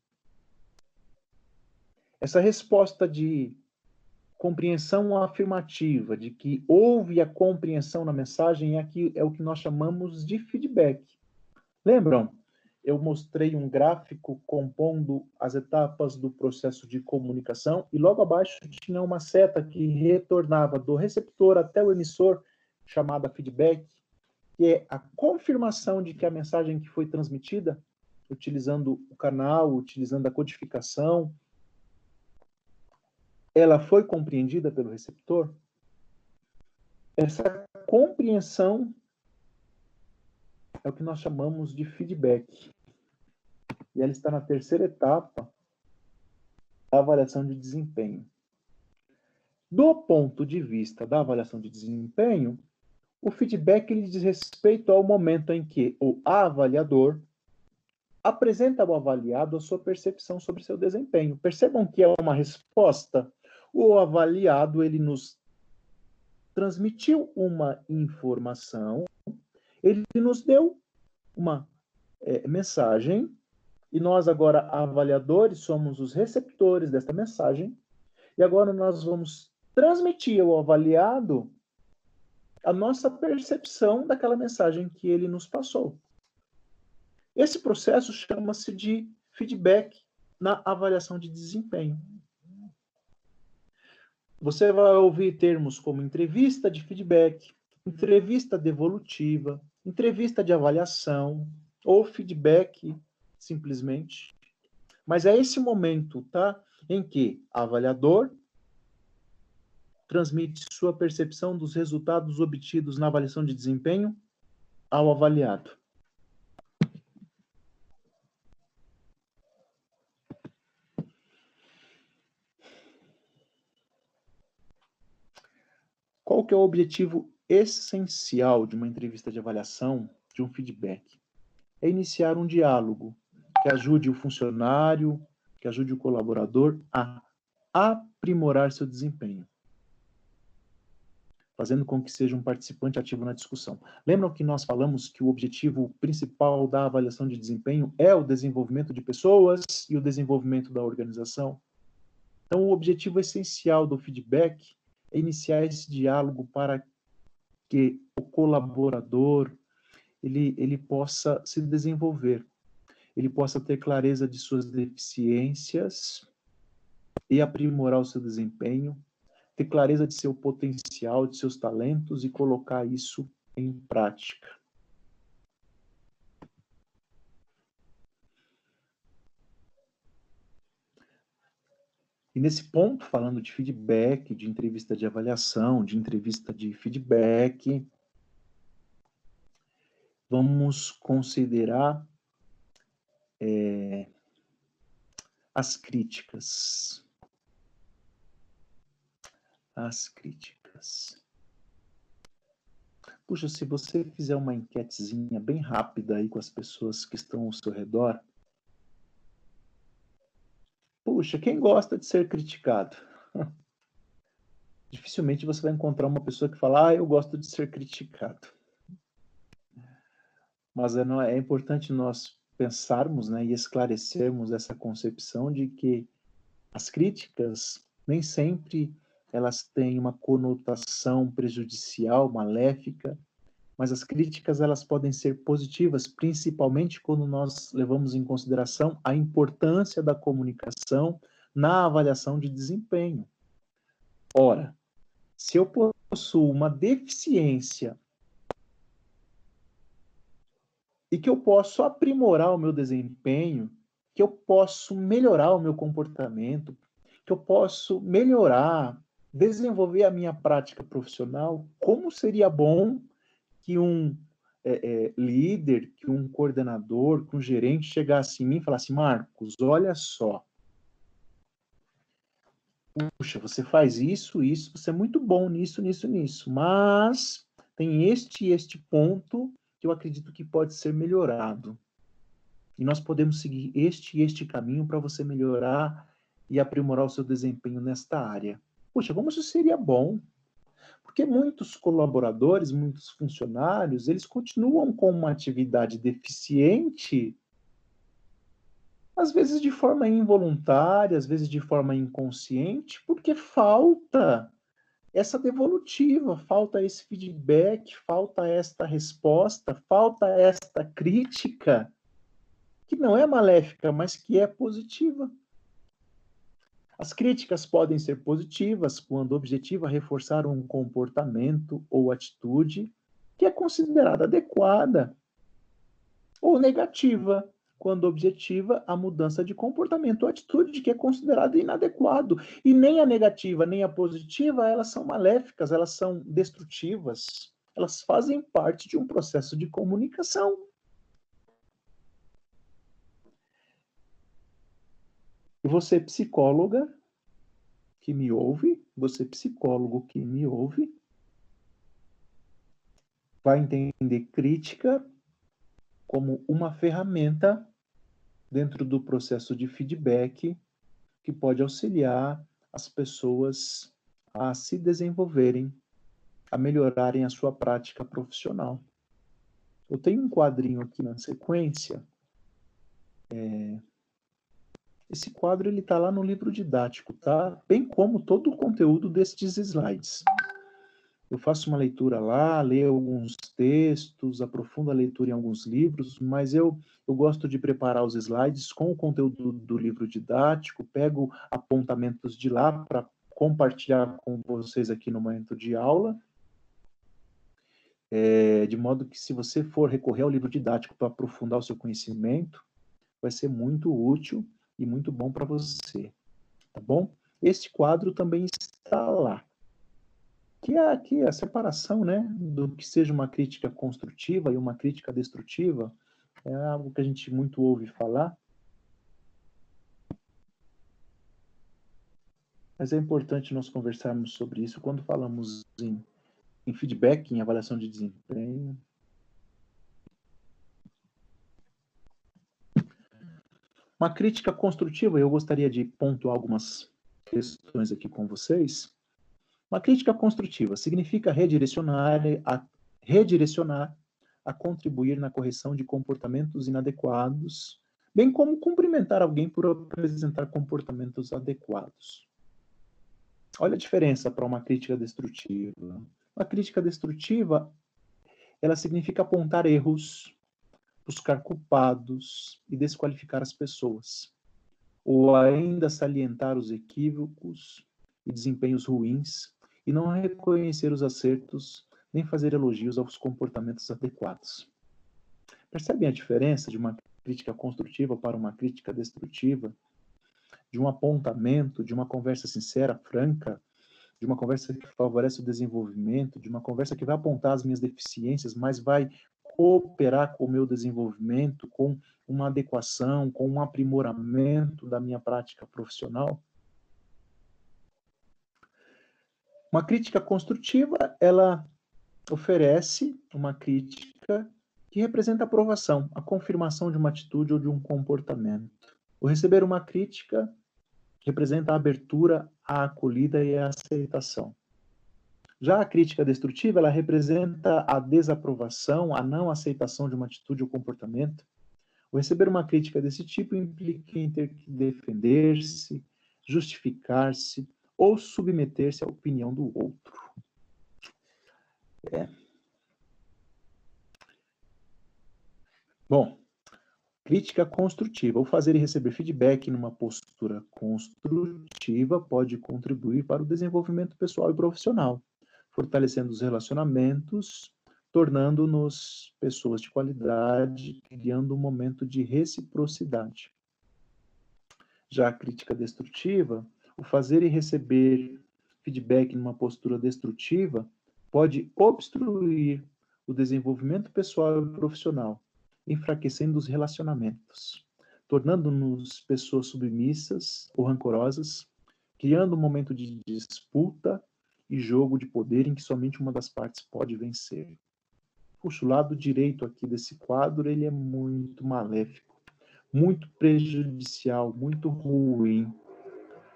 Essa resposta de compreensão afirmativa, de que houve a compreensão na mensagem, é, aqui, é o que nós chamamos de feedback. Lembram? Eu mostrei um gráfico compondo as etapas do processo de comunicação e logo abaixo tinha uma seta que retornava do receptor até o emissor, chamada feedback, que é a confirmação de que a mensagem que foi transmitida, utilizando o canal, utilizando a codificação, ela foi compreendida pelo receptor. Essa compreensão é o que nós chamamos de feedback e ela está na terceira etapa da avaliação de desempenho. Do ponto de vista da avaliação de desempenho, o feedback ele diz respeito ao momento em que o avaliador apresenta ao avaliado a sua percepção sobre seu desempenho. Percebam que é uma resposta. O avaliado ele nos transmitiu uma informação, ele nos deu uma é, mensagem e nós, agora, avaliadores, somos os receptores desta mensagem. E agora nós vamos transmitir ao avaliado a nossa percepção daquela mensagem que ele nos passou. Esse processo chama-se de feedback na avaliação de desempenho. Você vai ouvir termos como entrevista de feedback, entrevista devolutiva, entrevista de avaliação ou feedback simplesmente. Mas é esse momento, tá? Em que avaliador transmite sua percepção dos resultados obtidos na avaliação de desempenho ao avaliado. Qual que é o objetivo essencial de uma entrevista de avaliação, de um feedback? É iniciar um diálogo que ajude o funcionário, que ajude o colaborador a aprimorar seu desempenho, fazendo com que seja um participante ativo na discussão. Lembram que nós falamos que o objetivo principal da avaliação de desempenho é o desenvolvimento de pessoas e o desenvolvimento da organização? Então, o objetivo essencial do feedback é iniciar esse diálogo para que o colaborador ele, ele possa se desenvolver, ele possa ter clareza de suas deficiências e aprimorar o seu desempenho, ter clareza de seu potencial, de seus talentos e colocar isso em prática. E nesse ponto, falando de feedback, de entrevista de avaliação, de entrevista de feedback, vamos considerar é, as críticas. As críticas. Puxa, se você fizer uma enquetezinha bem rápida aí com as pessoas que estão ao seu redor, Puxa, quem gosta de ser criticado? Dificilmente você vai encontrar uma pessoa que fala, ah, eu gosto de ser criticado. Mas é, é importante nós pensarmos né, e esclarecermos essa concepção de que as críticas nem sempre elas têm uma conotação prejudicial, maléfica, mas as críticas elas podem ser positivas, principalmente quando nós levamos em consideração a importância da comunicação na avaliação de desempenho. Ora, se eu possuo uma deficiência e que eu posso aprimorar o meu desempenho, que eu posso melhorar o meu comportamento, que eu posso melhorar, desenvolver a minha prática profissional, como seria bom que um é, é, líder, que um coordenador, que um gerente chegasse em mim e falasse: Marcos, olha só. Puxa, você faz isso, isso, você é muito bom nisso, nisso, nisso, mas tem este e este ponto que eu acredito que pode ser melhorado. E nós podemos seguir este e este caminho para você melhorar e aprimorar o seu desempenho nesta área. Poxa, como isso seria bom? Porque muitos colaboradores, muitos funcionários, eles continuam com uma atividade deficiente, às vezes de forma involuntária, às vezes de forma inconsciente, porque falta essa devolutiva, falta esse feedback, falta esta resposta, falta esta crítica, que não é maléfica, mas que é positiva. As críticas podem ser positivas quando o objetivo é reforçar um comportamento ou atitude que é considerada adequada, ou negativa quando objetiva a mudança de comportamento ou atitude que é considerada inadequado. E nem a negativa nem a positiva, elas são maléficas, elas são destrutivas. Elas fazem parte de um processo de comunicação. E você, psicóloga que me ouve, você, psicólogo que me ouve, vai entender crítica como uma ferramenta dentro do processo de feedback que pode auxiliar as pessoas a se desenvolverem, a melhorarem a sua prática profissional. Eu tenho um quadrinho aqui na sequência, é, esse quadro ele está lá no livro didático, tá? Bem como todo o conteúdo destes slides. Eu faço uma leitura lá, leio alguns textos, aprofundo a leitura em alguns livros, mas eu, eu gosto de preparar os slides com o conteúdo do livro didático, pego apontamentos de lá para compartilhar com vocês aqui no momento de aula, é, de modo que se você for recorrer ao livro didático para aprofundar o seu conhecimento, vai ser muito útil e muito bom para você, tá bom? Este quadro também está lá. Que é aqui a separação, né, do que seja uma crítica construtiva e uma crítica destrutiva, é algo que a gente muito ouve falar. Mas é importante nós conversarmos sobre isso quando falamos em, em feedback, em avaliação de desempenho. Uma crítica construtiva, eu gostaria de pontuar algumas questões aqui com vocês. Uma crítica construtiva significa redirecionar a, redirecionar a contribuir na correção de comportamentos inadequados, bem como cumprimentar alguém por apresentar comportamentos adequados. Olha a diferença para uma crítica destrutiva. Uma crítica destrutiva, ela significa apontar erros, buscar culpados e desqualificar as pessoas, ou ainda salientar os equívocos e desempenhos ruins e não reconhecer os acertos nem fazer elogios aos comportamentos adequados. Percebem a diferença de uma crítica construtiva para uma crítica destrutiva? De um apontamento, de uma conversa sincera, franca, de uma conversa que favorece o desenvolvimento, de uma conversa que vai apontar as minhas deficiências, mas vai cooperar com o meu desenvolvimento, com uma adequação, com um aprimoramento da minha prática profissional. Uma crítica construtiva, ela oferece uma crítica que representa a aprovação, a confirmação de uma atitude ou de um comportamento. O receber uma crítica representa a abertura, a acolhida e a aceitação. Já a crítica destrutiva, ela representa a desaprovação, a não aceitação de uma atitude ou comportamento. O receber uma crítica desse tipo implica em ter que defender-se, justificar-se ou submeter-se à opinião do outro. É. Bom, crítica construtiva. O fazer e receber feedback numa postura construtiva pode contribuir para o desenvolvimento pessoal e profissional fortalecendo os relacionamentos, tornando-nos pessoas de qualidade, criando um momento de reciprocidade. Já a crítica destrutiva, o fazer e receber feedback numa postura destrutiva pode obstruir o desenvolvimento pessoal e profissional, enfraquecendo os relacionamentos, tornando-nos pessoas submissas ou rancorosas, criando um momento de disputa e jogo de poder em que somente uma das partes pode vencer. Puxa, o lado direito aqui desse quadro, ele é muito maléfico, muito prejudicial, muito ruim.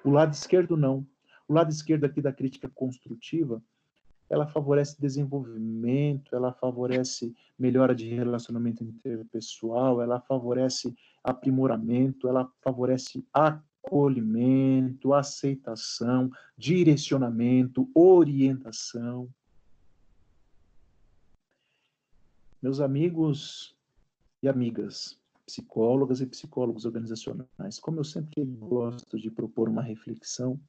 O lado esquerdo não. O lado esquerdo aqui da crítica construtiva, ela favorece desenvolvimento, ela favorece melhora de relacionamento interpessoal, ela favorece aprimoramento, ela favorece acolhimento, aceitação, direcionamento, orientação. Meus amigos e amigas, psicólogas e psicólogos organizacionais, como eu sempre gosto de propor uma reflexão,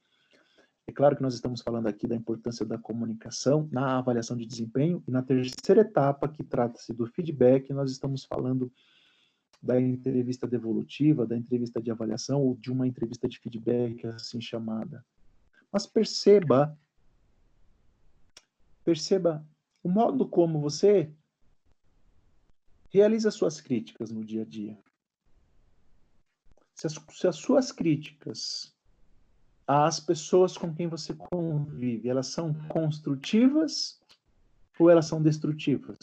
é claro que nós estamos falando aqui da importância da comunicação na avaliação de desempenho, e na terceira etapa, que trata-se do feedback, nós estamos falando da entrevista devolutiva, da entrevista de avaliação ou de uma entrevista de feedback assim chamada. Mas perceba, perceba o modo como você realiza suas críticas no dia a dia. Se as, se as suas críticas às pessoas com quem você convive, elas são construtivas ou elas são destrutivas?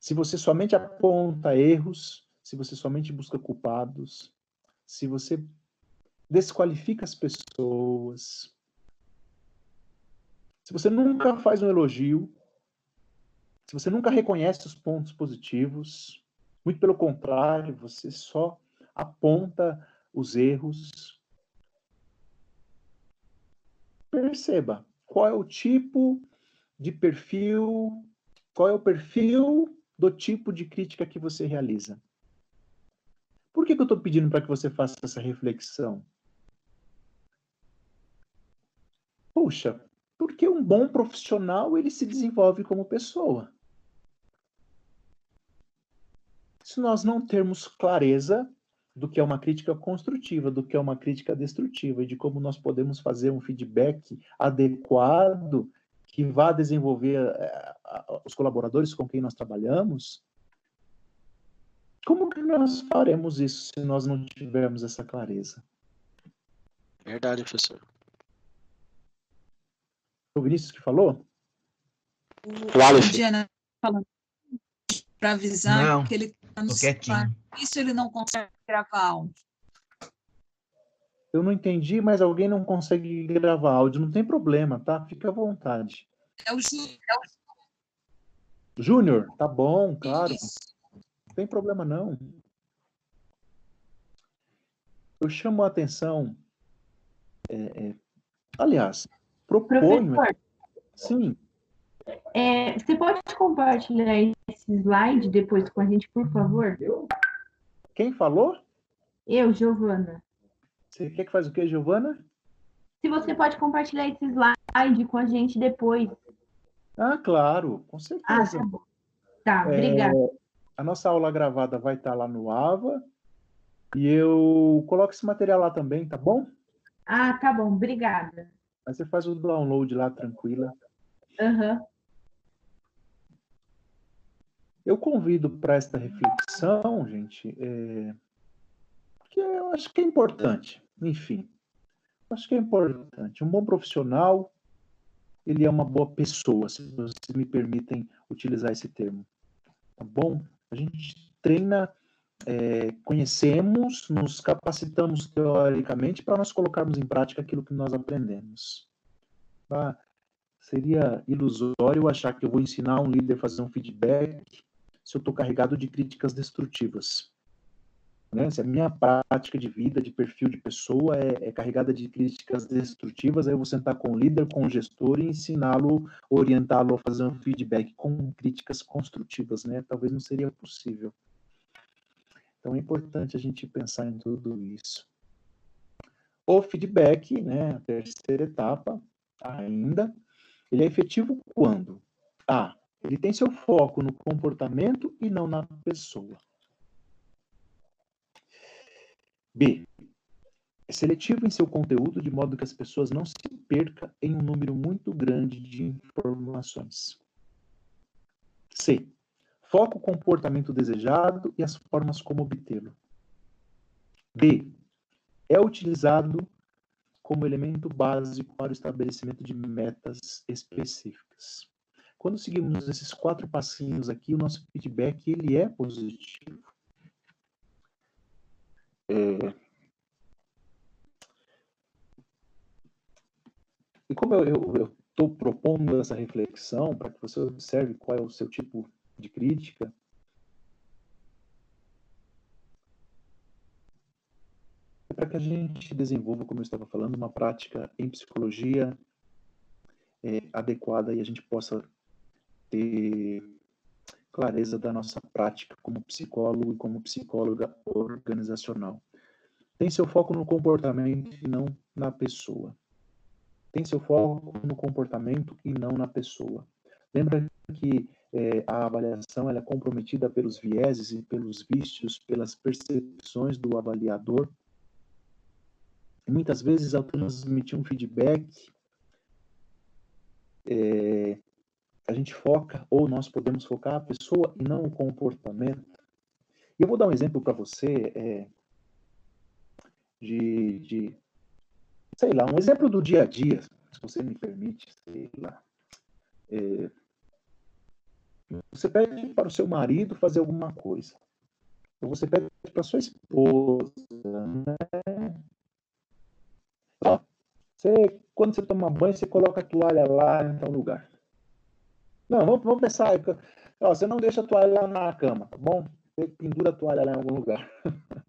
Se você somente aponta erros, se você somente busca culpados, se você desqualifica as pessoas, se você nunca faz um elogio, se você nunca reconhece os pontos positivos, muito pelo contrário, você só aponta os erros. Perceba qual é o tipo de perfil, qual é o perfil do tipo de crítica que você realiza. Por que, que eu estou pedindo para que você faça essa reflexão? Puxa, porque um bom profissional ele se desenvolve como pessoa. Se nós não termos clareza do que é uma crítica construtiva, do que é uma crítica destrutiva, e de como nós podemos fazer um feedback adequado que vá desenvolver uh, os colaboradores com quem nós trabalhamos. Como que nós faremos isso se nós não tivermos essa clareza? Verdade, professor. O Vinícius que falou? O Aleph. Diana falando para avisar Não, que ele no celular. Isso ele não consegue gravar áudio. Eu não entendi, mas alguém não consegue gravar áudio. Não tem problema, tá? Fica à vontade. É o Júnior. É o Júnior, tá bom, claro. Isso. Não tem problema não. Eu chamo a atenção. é, é, aliás, proponho. Professor, Sim, é, você pode compartilhar esse slide depois com a gente, por favor? quem falou? Eu, Giovana. Você quer que faz o quê, Giovana? Se você pode compartilhar esse slide com a gente depois. Ah, claro, com Ah, certeza. tá bom. Tá, É, obrigada. a nossa aula gravada vai estar lá no AVA e eu coloco esse material lá também, tá bom? Ah, tá bom, obrigada. Aí você faz o download lá tranquila. Aham. Eu convido para esta reflexão, gente, é, que eu acho que é importante. Enfim, acho que é importante. Um bom profissional, ele é uma boa pessoa, se vocês me permitem utilizar esse termo. Tá bom? A gente treina, é, conhecemos, nos capacitamos teoricamente para nós colocarmos em prática aquilo que nós aprendemos. Tá? Seria ilusório achar que eu vou ensinar um líder a fazer um feedback se eu estou carregado de críticas destrutivas. Né? Se a minha prática de vida, de perfil de pessoa é, é carregada de críticas destrutivas, aí eu vou sentar com o líder, com o gestor e ensiná-lo, orientá-lo a fazer um feedback com críticas construtivas, né? Talvez não seria possível. Então é importante a gente pensar em tudo isso. O feedback, né, a terceira etapa, ainda, ele é efetivo quando? A. Ele tem seu foco no comportamento e não na pessoa. B. É seletivo em seu conteúdo de modo que as pessoas não se percam em um número muito grande de informações. C. Foca o comportamento desejado e as formas como obtê-lo. D. É utilizado como elemento básico para o estabelecimento de metas específicas. Quando seguimos esses quatro passinhos aqui, o nosso feedback ele é positivo. É... E como eu estou propondo essa reflexão para que você observe qual é o seu tipo de crítica, é para que a gente desenvolva, como eu estava falando, uma prática em psicologia é, adequada e a gente possa ter clareza da nossa prática como psicólogo e como psicóloga organizacional. Tem seu foco no comportamento e não na pessoa. Tem seu foco no comportamento e não na pessoa. Lembra que é, a avaliação é comprometida pelos vieses e pelos vícios, pelas percepções do avaliador. Muitas vezes, ao transmitir um feedback, é, a gente foca, ou nós podemos focar a pessoa e não o comportamento. E eu vou dar um exemplo para você é, de, de, sei lá, um exemplo do dia a dia, se você me permite, sei lá. É, você pede para o seu marido fazer alguma coisa. Ou você pede para sua esposa, né? Ó, você, quando você toma banho, você coloca a toalha lá em tal lugar. Não, vamos, vamos pensar. Ó, você não deixa a toalha lá na cama, tá bom? Você pendura a toalha lá em algum lugar.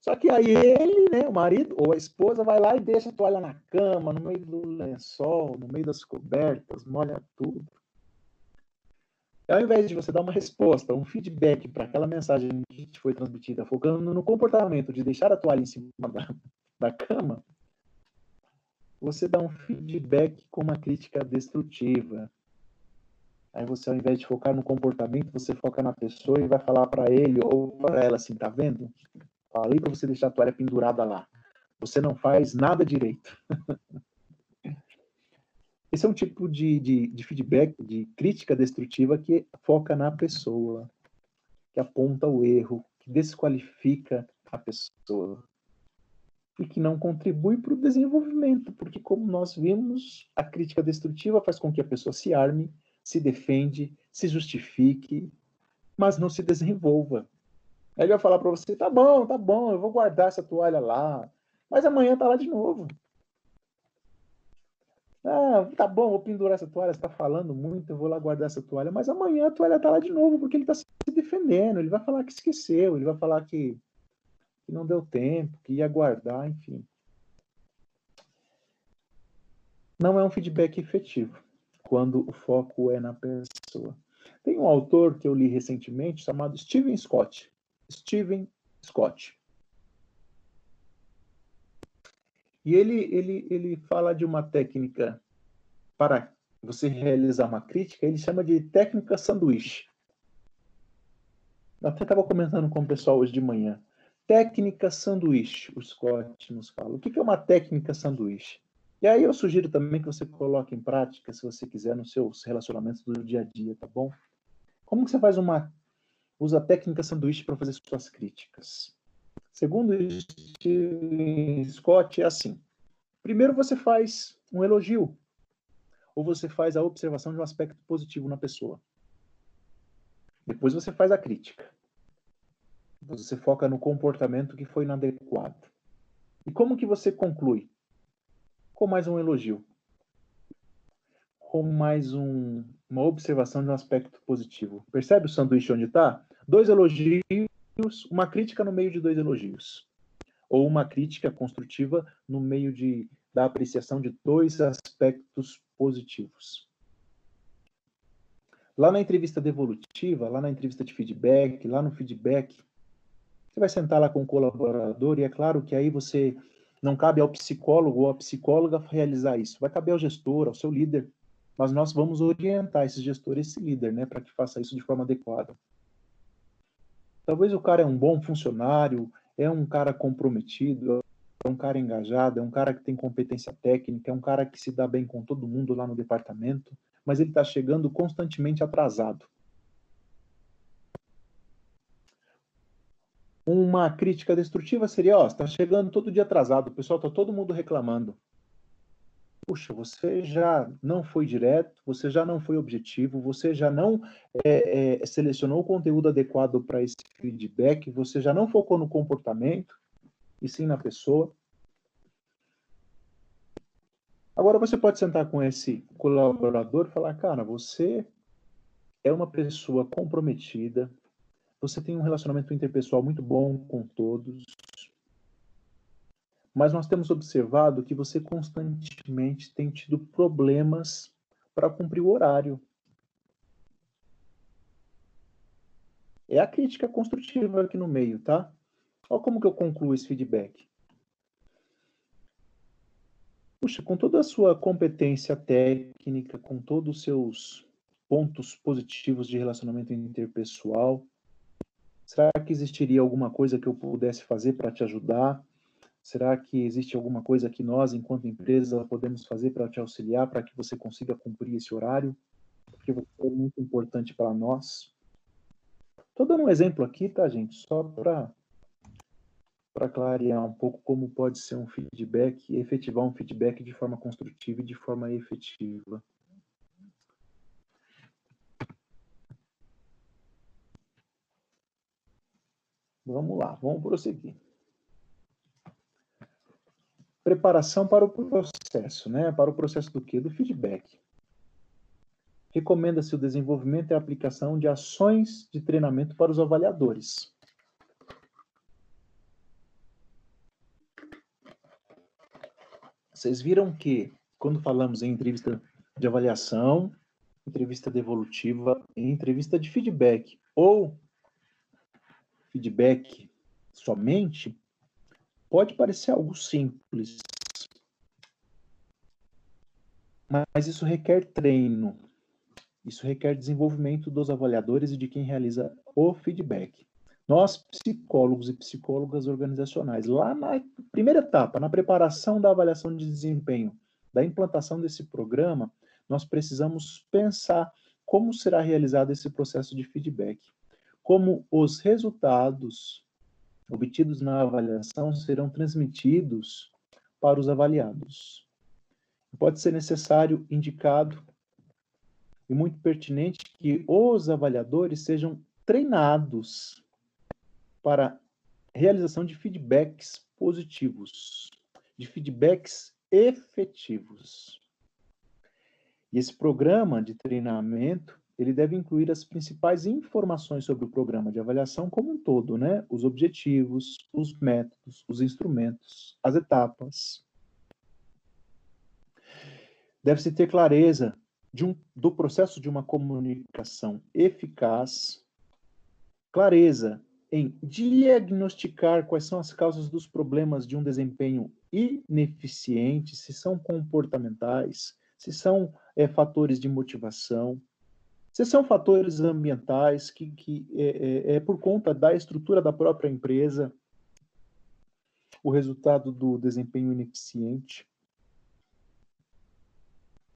Só que aí ele, né, o marido ou a esposa, vai lá e deixa a toalha na cama, no meio do lençol, no meio das cobertas, molha tudo. E ao invés de você dar uma resposta, um feedback para aquela mensagem que te foi transmitida, focando no comportamento de deixar a toalha em cima da, da cama, você dá um feedback com uma crítica destrutiva. Aí você, ao invés de focar no comportamento, você foca na pessoa e vai falar para ele ou para ela assim, tá vendo? Falei para você deixar a toalha pendurada lá. Você não faz nada direito. Esse é um tipo de, de, de, feedback, de crítica destrutiva que foca na pessoa, que aponta o erro, que desqualifica a pessoa e que não contribui para o desenvolvimento, porque, como nós vimos, a crítica destrutiva faz com que a pessoa se arme, se defende, se justifique, mas não se desenvolva. Aí ele vai falar para você: tá bom, tá bom, eu vou guardar essa toalha lá, mas amanhã tá lá de novo. Ah, tá bom, vou pendurar essa toalha, você está falando muito, eu vou lá guardar essa toalha, mas amanhã a toalha tá lá de novo, porque ele está se defendendo, ele vai falar que esqueceu, ele vai falar que que não deu tempo, que ia guardar, enfim. Não é um feedback efetivo quando o foco é na pessoa. Tem um autor que eu li recentemente chamado Steven Scott. Steven Scott. E ele, ele, ele fala de uma técnica para você realizar uma crítica, ele chama de técnica sanduíche. Eu até estava comentando com o pessoal hoje de manhã. Técnica sanduíche, o Scott nos fala. O que é uma técnica sanduíche? E aí eu sugiro também que você coloque em prática, se você quiser, nos seus relacionamentos do dia a dia, tá bom? Como que você faz uma... usa a técnica sanduíche para fazer suas críticas? Segundo Scott, é assim. Primeiro você faz um elogio, ou você faz a observação de um aspecto positivo na pessoa. Depois você faz a crítica. Você foca no comportamento que foi inadequado. E como que você conclui? Com mais um elogio. Com mais um, uma observação de um aspecto positivo. Percebe o sanduíche onde está? Dois elogios, uma crítica no meio de dois elogios. Ou uma crítica construtiva no meio de, da apreciação de dois aspectos positivos. Lá na entrevista devolutiva, lá na entrevista de feedback, lá no feedback, você vai sentar lá com o colaborador e é claro que aí você não cabe ao psicólogo ou à psicóloga realizar isso. Vai caber ao gestor, ao seu líder. Mas nós vamos orientar esse gestor, esse líder, né, para que faça isso de forma adequada. Talvez o cara é um bom funcionário, é um cara comprometido, é um cara engajado, é um cara que tem competência técnica, é um cara que se dá bem com todo mundo lá no departamento, mas ele está chegando constantemente atrasado. Uma crítica destrutiva seria, ó, está chegando todo dia atrasado, o pessoal está todo mundo reclamando. Puxa, você já não foi direto, você já não foi objetivo, você já não é, é, selecionou o conteúdo adequado para esse feedback, você já não focou no comportamento, e sim na pessoa. Agora você pode sentar com esse colaborador e falar, cara, você é uma pessoa comprometida, você tem um relacionamento interpessoal muito bom com todos, mas nós temos observado que você constantemente tem tido problemas para cumprir o horário. É a crítica construtiva aqui no meio, tá? Olha como que eu concluo esse feedback. Puxa, com toda a sua competência técnica, com todos os seus pontos positivos de relacionamento interpessoal, Será que existiria alguma coisa que eu pudesse fazer para te ajudar? Será que existe alguma coisa que nós, enquanto empresa, podemos fazer para te auxiliar, para que você consiga cumprir esse horário? Porque você é muito importante para nós. Estou dando um exemplo aqui, tá, gente? Só para clarear um pouco como pode ser um feedback efetivar um feedback de forma construtiva e de forma efetiva. Vamos lá, vamos prosseguir. Preparação para o processo, né? Para o processo do quê? Do feedback. Recomenda-se o desenvolvimento e a aplicação de ações de treinamento para os avaliadores. Vocês viram que, quando falamos em entrevista de avaliação, entrevista devolutiva, entrevista de feedback ou feedback somente, pode parecer algo simples, mas isso requer treino. Isso requer desenvolvimento dos avaliadores e de quem realiza o feedback. Nós, psicólogos e psicólogas organizacionais, lá na primeira etapa, na preparação da avaliação de desempenho, da implantação desse programa, nós precisamos pensar como será realizado esse processo de feedback. Como os resultados obtidos na avaliação serão transmitidos para os avaliados. Pode ser necessário, indicado e muito pertinente que os avaliadores sejam treinados para realização de feedbacks positivos, de feedbacks efetivos. E esse programa de treinamento, ele deve incluir as principais informações sobre o programa de avaliação como um todo, né? Os objetivos, os métodos, os instrumentos, as etapas. Deve-se ter clareza um, do processo de uma comunicação eficaz, clareza em diagnosticar quais são as causas dos problemas de um desempenho ineficiente, se são comportamentais, se são é, fatores de motivação, se são fatores ambientais que, que é, é, é por conta da estrutura da própria empresa, o resultado do desempenho ineficiente.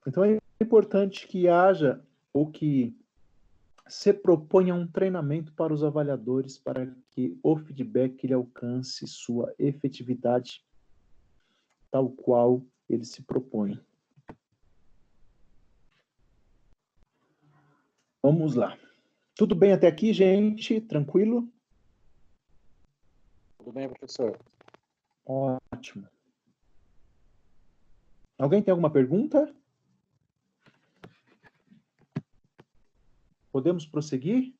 Então é importante que haja ou que se proponha um treinamento para os avaliadores para que o feedback ele alcance sua efetividade tal qual ele se propõe. Vamos lá. Tudo bem até aqui, gente? Tranquilo? Tudo bem, professor. Ótimo. Alguém tem alguma pergunta? Podemos prosseguir?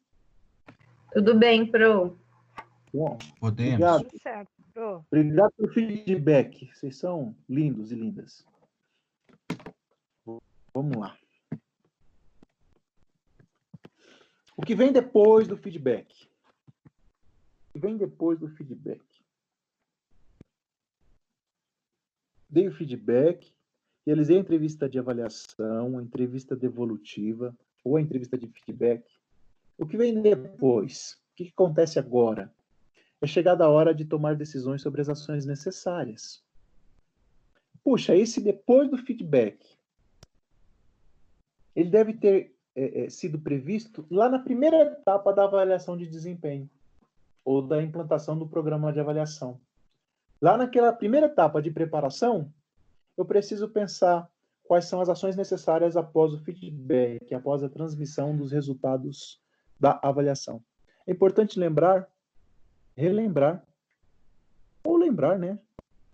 Tudo bem, Pro. Bom, Podemos. obrigado. Tudo certo. Pro. Obrigado pelo feedback. Vocês são lindos e lindas. Vamos lá. O que vem depois do feedback? O que vem depois do feedback? Dei o feedback, realizei a entrevista de avaliação, a entrevista devolutiva, ou a entrevista de feedback. O que vem depois? O que acontece agora? É chegada a hora de tomar decisões sobre as ações necessárias. Puxa, esse depois do feedback, ele deve ter é, é, sido previsto lá na primeira etapa da avaliação de desempenho ou da implantação do programa de avaliação. Lá naquela primeira etapa de preparação, eu preciso pensar quais são as ações necessárias após o feedback, após a transmissão dos resultados da avaliação. É importante lembrar, relembrar, ou lembrar, né,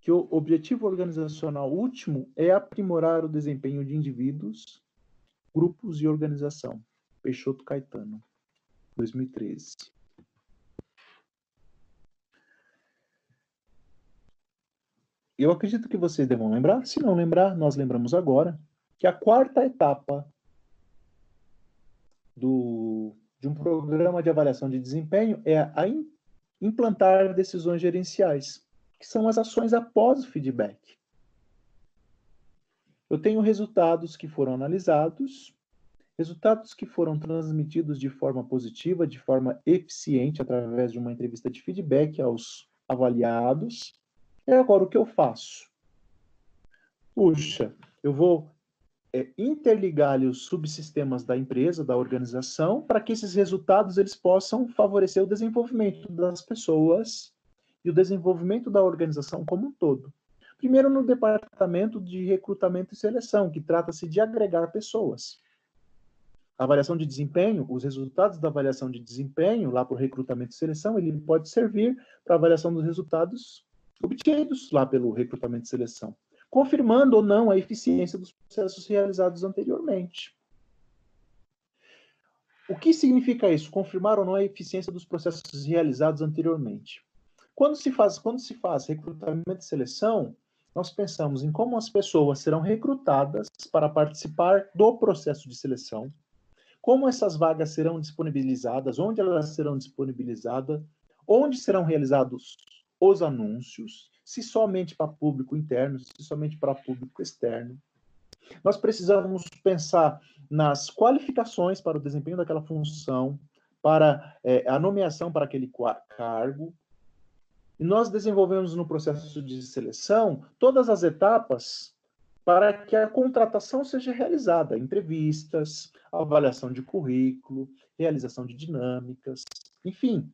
que o objetivo organizacional último é aprimorar o desempenho de indivíduos, grupos e organização. Peixoto Caetano, 2013. Eu acredito que vocês devam lembrar. Se não lembrar, nós lembramos agora que a quarta etapa do, de um programa de avaliação de desempenho é a in, implantar decisões gerenciais, que são as ações após o feedback. Eu tenho resultados que foram analisados, resultados que foram transmitidos de forma positiva, de forma eficiente, através de uma entrevista de feedback aos avaliados, e agora o que eu faço? Puxa, eu vou é, interligar os subsistemas da empresa, da organização, para que esses resultados eles possam favorecer o desenvolvimento das pessoas e o desenvolvimento da organização como um todo. Primeiro, no departamento de recrutamento e seleção, que trata-se de agregar pessoas. A avaliação de desempenho, os resultados da avaliação de desempenho, lá para o recrutamento e seleção, ele pode servir para avaliação dos resultados obtidos lá pelo recrutamento e seleção, confirmando ou não a eficiência dos processos realizados anteriormente. O que significa isso? Confirmar ou não a eficiência dos processos realizados anteriormente. Quando se faz, quando se faz recrutamento e seleção, nós pensamos em como as pessoas serão recrutadas para participar do processo de seleção, como essas vagas serão disponibilizadas, onde elas serão disponibilizadas, onde serão realizados os anúncios, se somente para público interno, se somente para público externo. Nós precisamos pensar nas qualificações para o desempenho daquela função, para é, a nomeação para aquele cargo. E nós desenvolvemos no processo de seleção todas as etapas para que a contratação seja realizada, entrevistas, avaliação de currículo, realização de dinâmicas, enfim.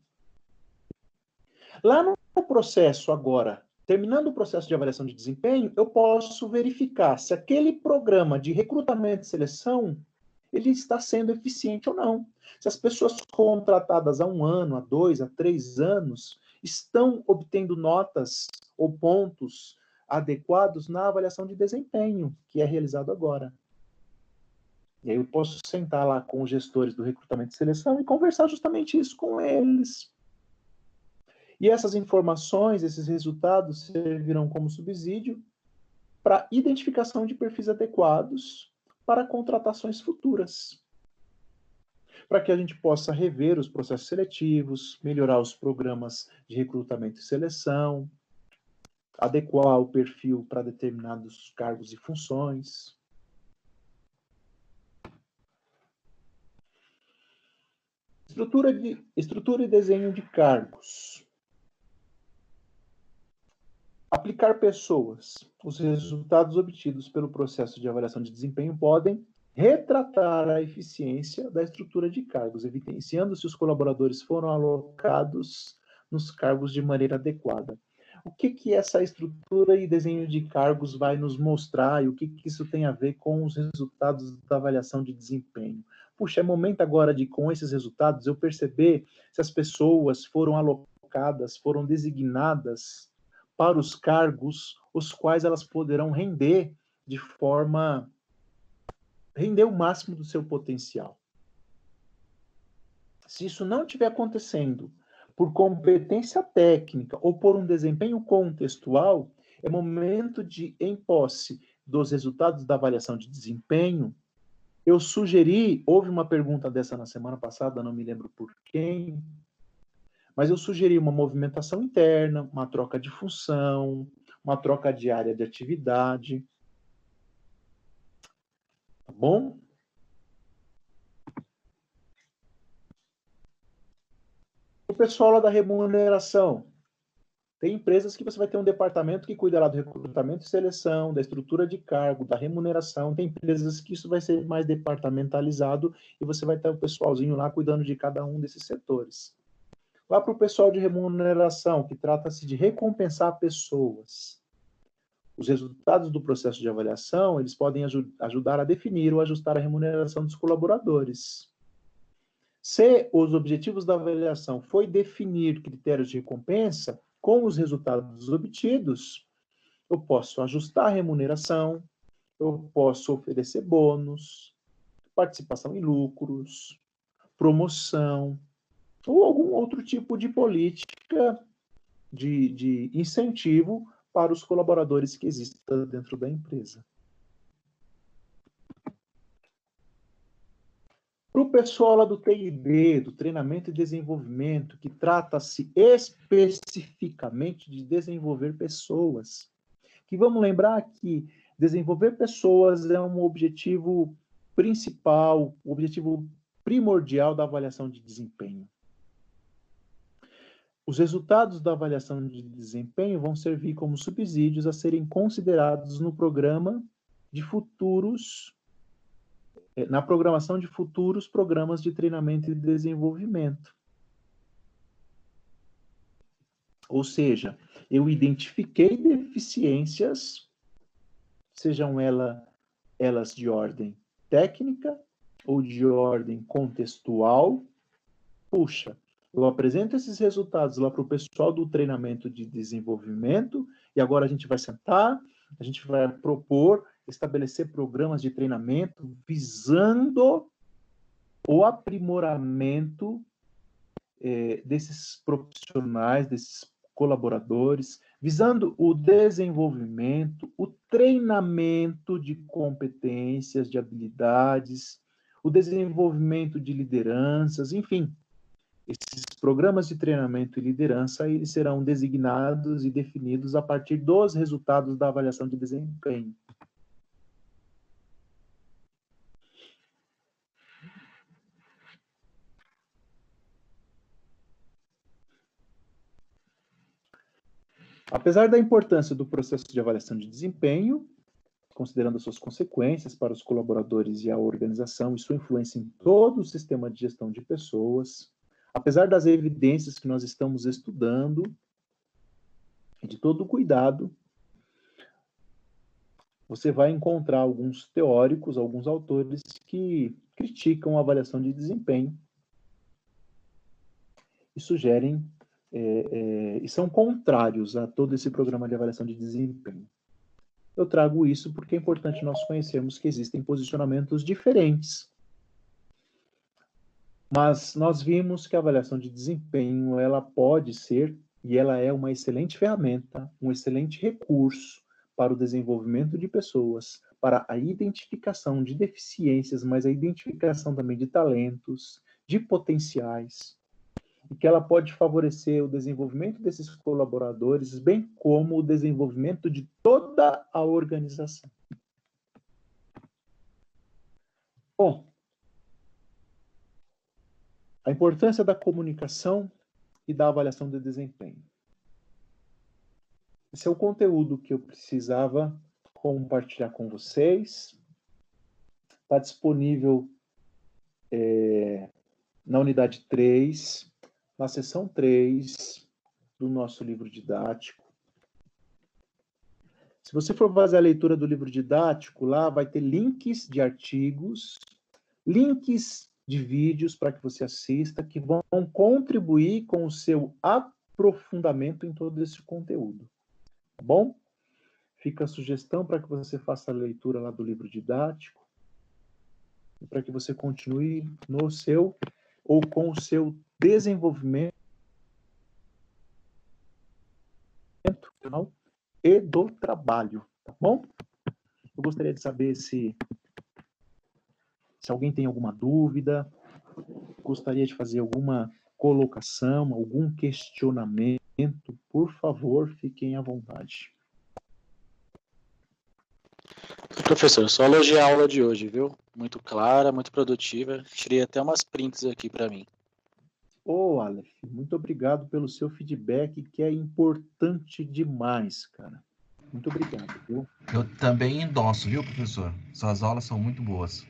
Lá no processo agora, terminando o processo de avaliação de desempenho, eu posso verificar se aquele programa de recrutamento e seleção ele está sendo eficiente ou não. Se as pessoas contratadas há um ano, há dois, há três anos, estão obtendo notas ou pontos adequados na avaliação de desempenho, que é realizado agora. E aí eu posso sentar lá com os gestores do recrutamento e seleção e conversar justamente isso com eles. E essas informações, esses resultados servirão como subsídio para identificação de perfis adequados para contratações futuras. Para que a gente possa rever os processos seletivos, melhorar os programas de recrutamento e seleção, adequar o perfil para determinados cargos e funções. Estrutura, de, estrutura e desenho de cargos. Aplicar pessoas. Os resultados obtidos pelo processo de avaliação de desempenho podem retratar a eficiência da estrutura de cargos, evidenciando se os colaboradores foram alocados nos cargos de maneira adequada o que, que essa estrutura e desenho de cargos vai nos mostrar e o que, que isso tem a ver com os resultados da avaliação de desempenho. Puxa, é momento agora de, com esses resultados, eu perceber se as pessoas foram alocadas, foram designadas para os cargos os quais elas poderão render de forma. Render o máximo do seu potencial. Se isso não estiver acontecendo, por competência técnica ou por um desempenho contextual, é momento de, em posse dos resultados da avaliação de desempenho, eu sugeri, houve uma pergunta dessa na semana passada, não me lembro por quem, mas eu sugeri uma movimentação interna, uma troca de função, uma troca de área de atividade. Tá bom? O pessoal lá da remuneração. Tem empresas que você vai ter um departamento que cuida lá do recrutamento e seleção, da estrutura de cargo, da remuneração. Tem empresas que isso vai ser mais departamentalizado e você vai ter o pessoalzinho lá cuidando de cada um desses setores. Lá para o pessoal de remuneração, que trata-se de recompensar pessoas. Os resultados do processo de avaliação, eles podem ajudar a definir ou ajustar a remuneração dos colaboradores. Se os objetivos da avaliação foi definir critérios de recompensa com os resultados obtidos, eu posso ajustar a remuneração, eu posso oferecer bônus, participação em lucros, promoção, ou algum outro tipo de política de, de incentivo para os colaboradores que existam dentro da empresa. Para o pessoal lá do TID, do treinamento e desenvolvimento, que trata-se especificamente de desenvolver pessoas, que vamos lembrar que desenvolver pessoas é um objetivo principal, o objetivo primordial da avaliação de desempenho. Os resultados da avaliação de desempenho vão servir como subsídios a serem considerados no programa de futuros é, na programação de futuros programas de treinamento e desenvolvimento. Ou seja, eu identifiquei deficiências, sejam ela, elas de ordem técnica ou de ordem contextual. Puxa, eu apresento esses resultados lá para o pessoal do treinamento de desenvolvimento e agora a gente vai sentar, a gente vai propor estabelecer programas de treinamento visando o aprimoramento é, desses profissionais, desses colaboradores, visando o desenvolvimento, o treinamento de competências, de habilidades, o desenvolvimento de lideranças, enfim. Esses programas de treinamento e liderança eles serão designados e definidos a partir dos resultados da avaliação de desempenho. Apesar da importância do processo de avaliação de desempenho, considerando suas consequências para os colaboradores e a organização e sua influência em todo o sistema de gestão de pessoas, apesar das evidências que nós estamos estudando, de todo o cuidado, você vai encontrar alguns teóricos, alguns autores que criticam a avaliação de desempenho e sugerem é, é, e são contrários a todo esse programa de avaliação de desempenho. Eu trago isso porque é importante nós conhecermos que existem posicionamentos diferentes. Mas nós vimos que a avaliação de desempenho, ela pode ser e ela é uma excelente ferramenta, um excelente recurso para o desenvolvimento de pessoas, para a identificação de deficiências, mas a identificação também de talentos, de potenciais, e que ela pode favorecer o desenvolvimento desses colaboradores, bem como o desenvolvimento de toda a organização. Bom, a importância da comunicação e da avaliação de desempenho. Esse é o conteúdo que eu precisava compartilhar com vocês. Está disponível é, na unidade 3, na seção 3 do nosso livro didático. Se você for fazer a leitura do livro didático, lá vai ter links de artigos, links de vídeos para que você assista, que vão contribuir com o seu aprofundamento em todo esse conteúdo. Tá bom? Fica a sugestão para que você faça a leitura lá do livro didático, para que você continue no seu ou com o seu desenvolvimento e do trabalho, tá bom? Eu gostaria de saber se se alguém tem alguma dúvida, gostaria de fazer alguma colocação, algum questionamento, por favor, fiquem à vontade. Professor, só elogiar a aula de hoje, viu? Muito clara, muito produtiva. Tirei até umas prints aqui para mim. Ô, oh, Aleph, muito obrigado pelo seu feedback, que é importante demais, cara. Muito obrigado, viu? Eu também endosso, viu, professor? Suas aulas são muito boas.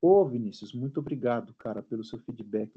Ô, Vinícius, muito obrigado, cara, pelo seu feedback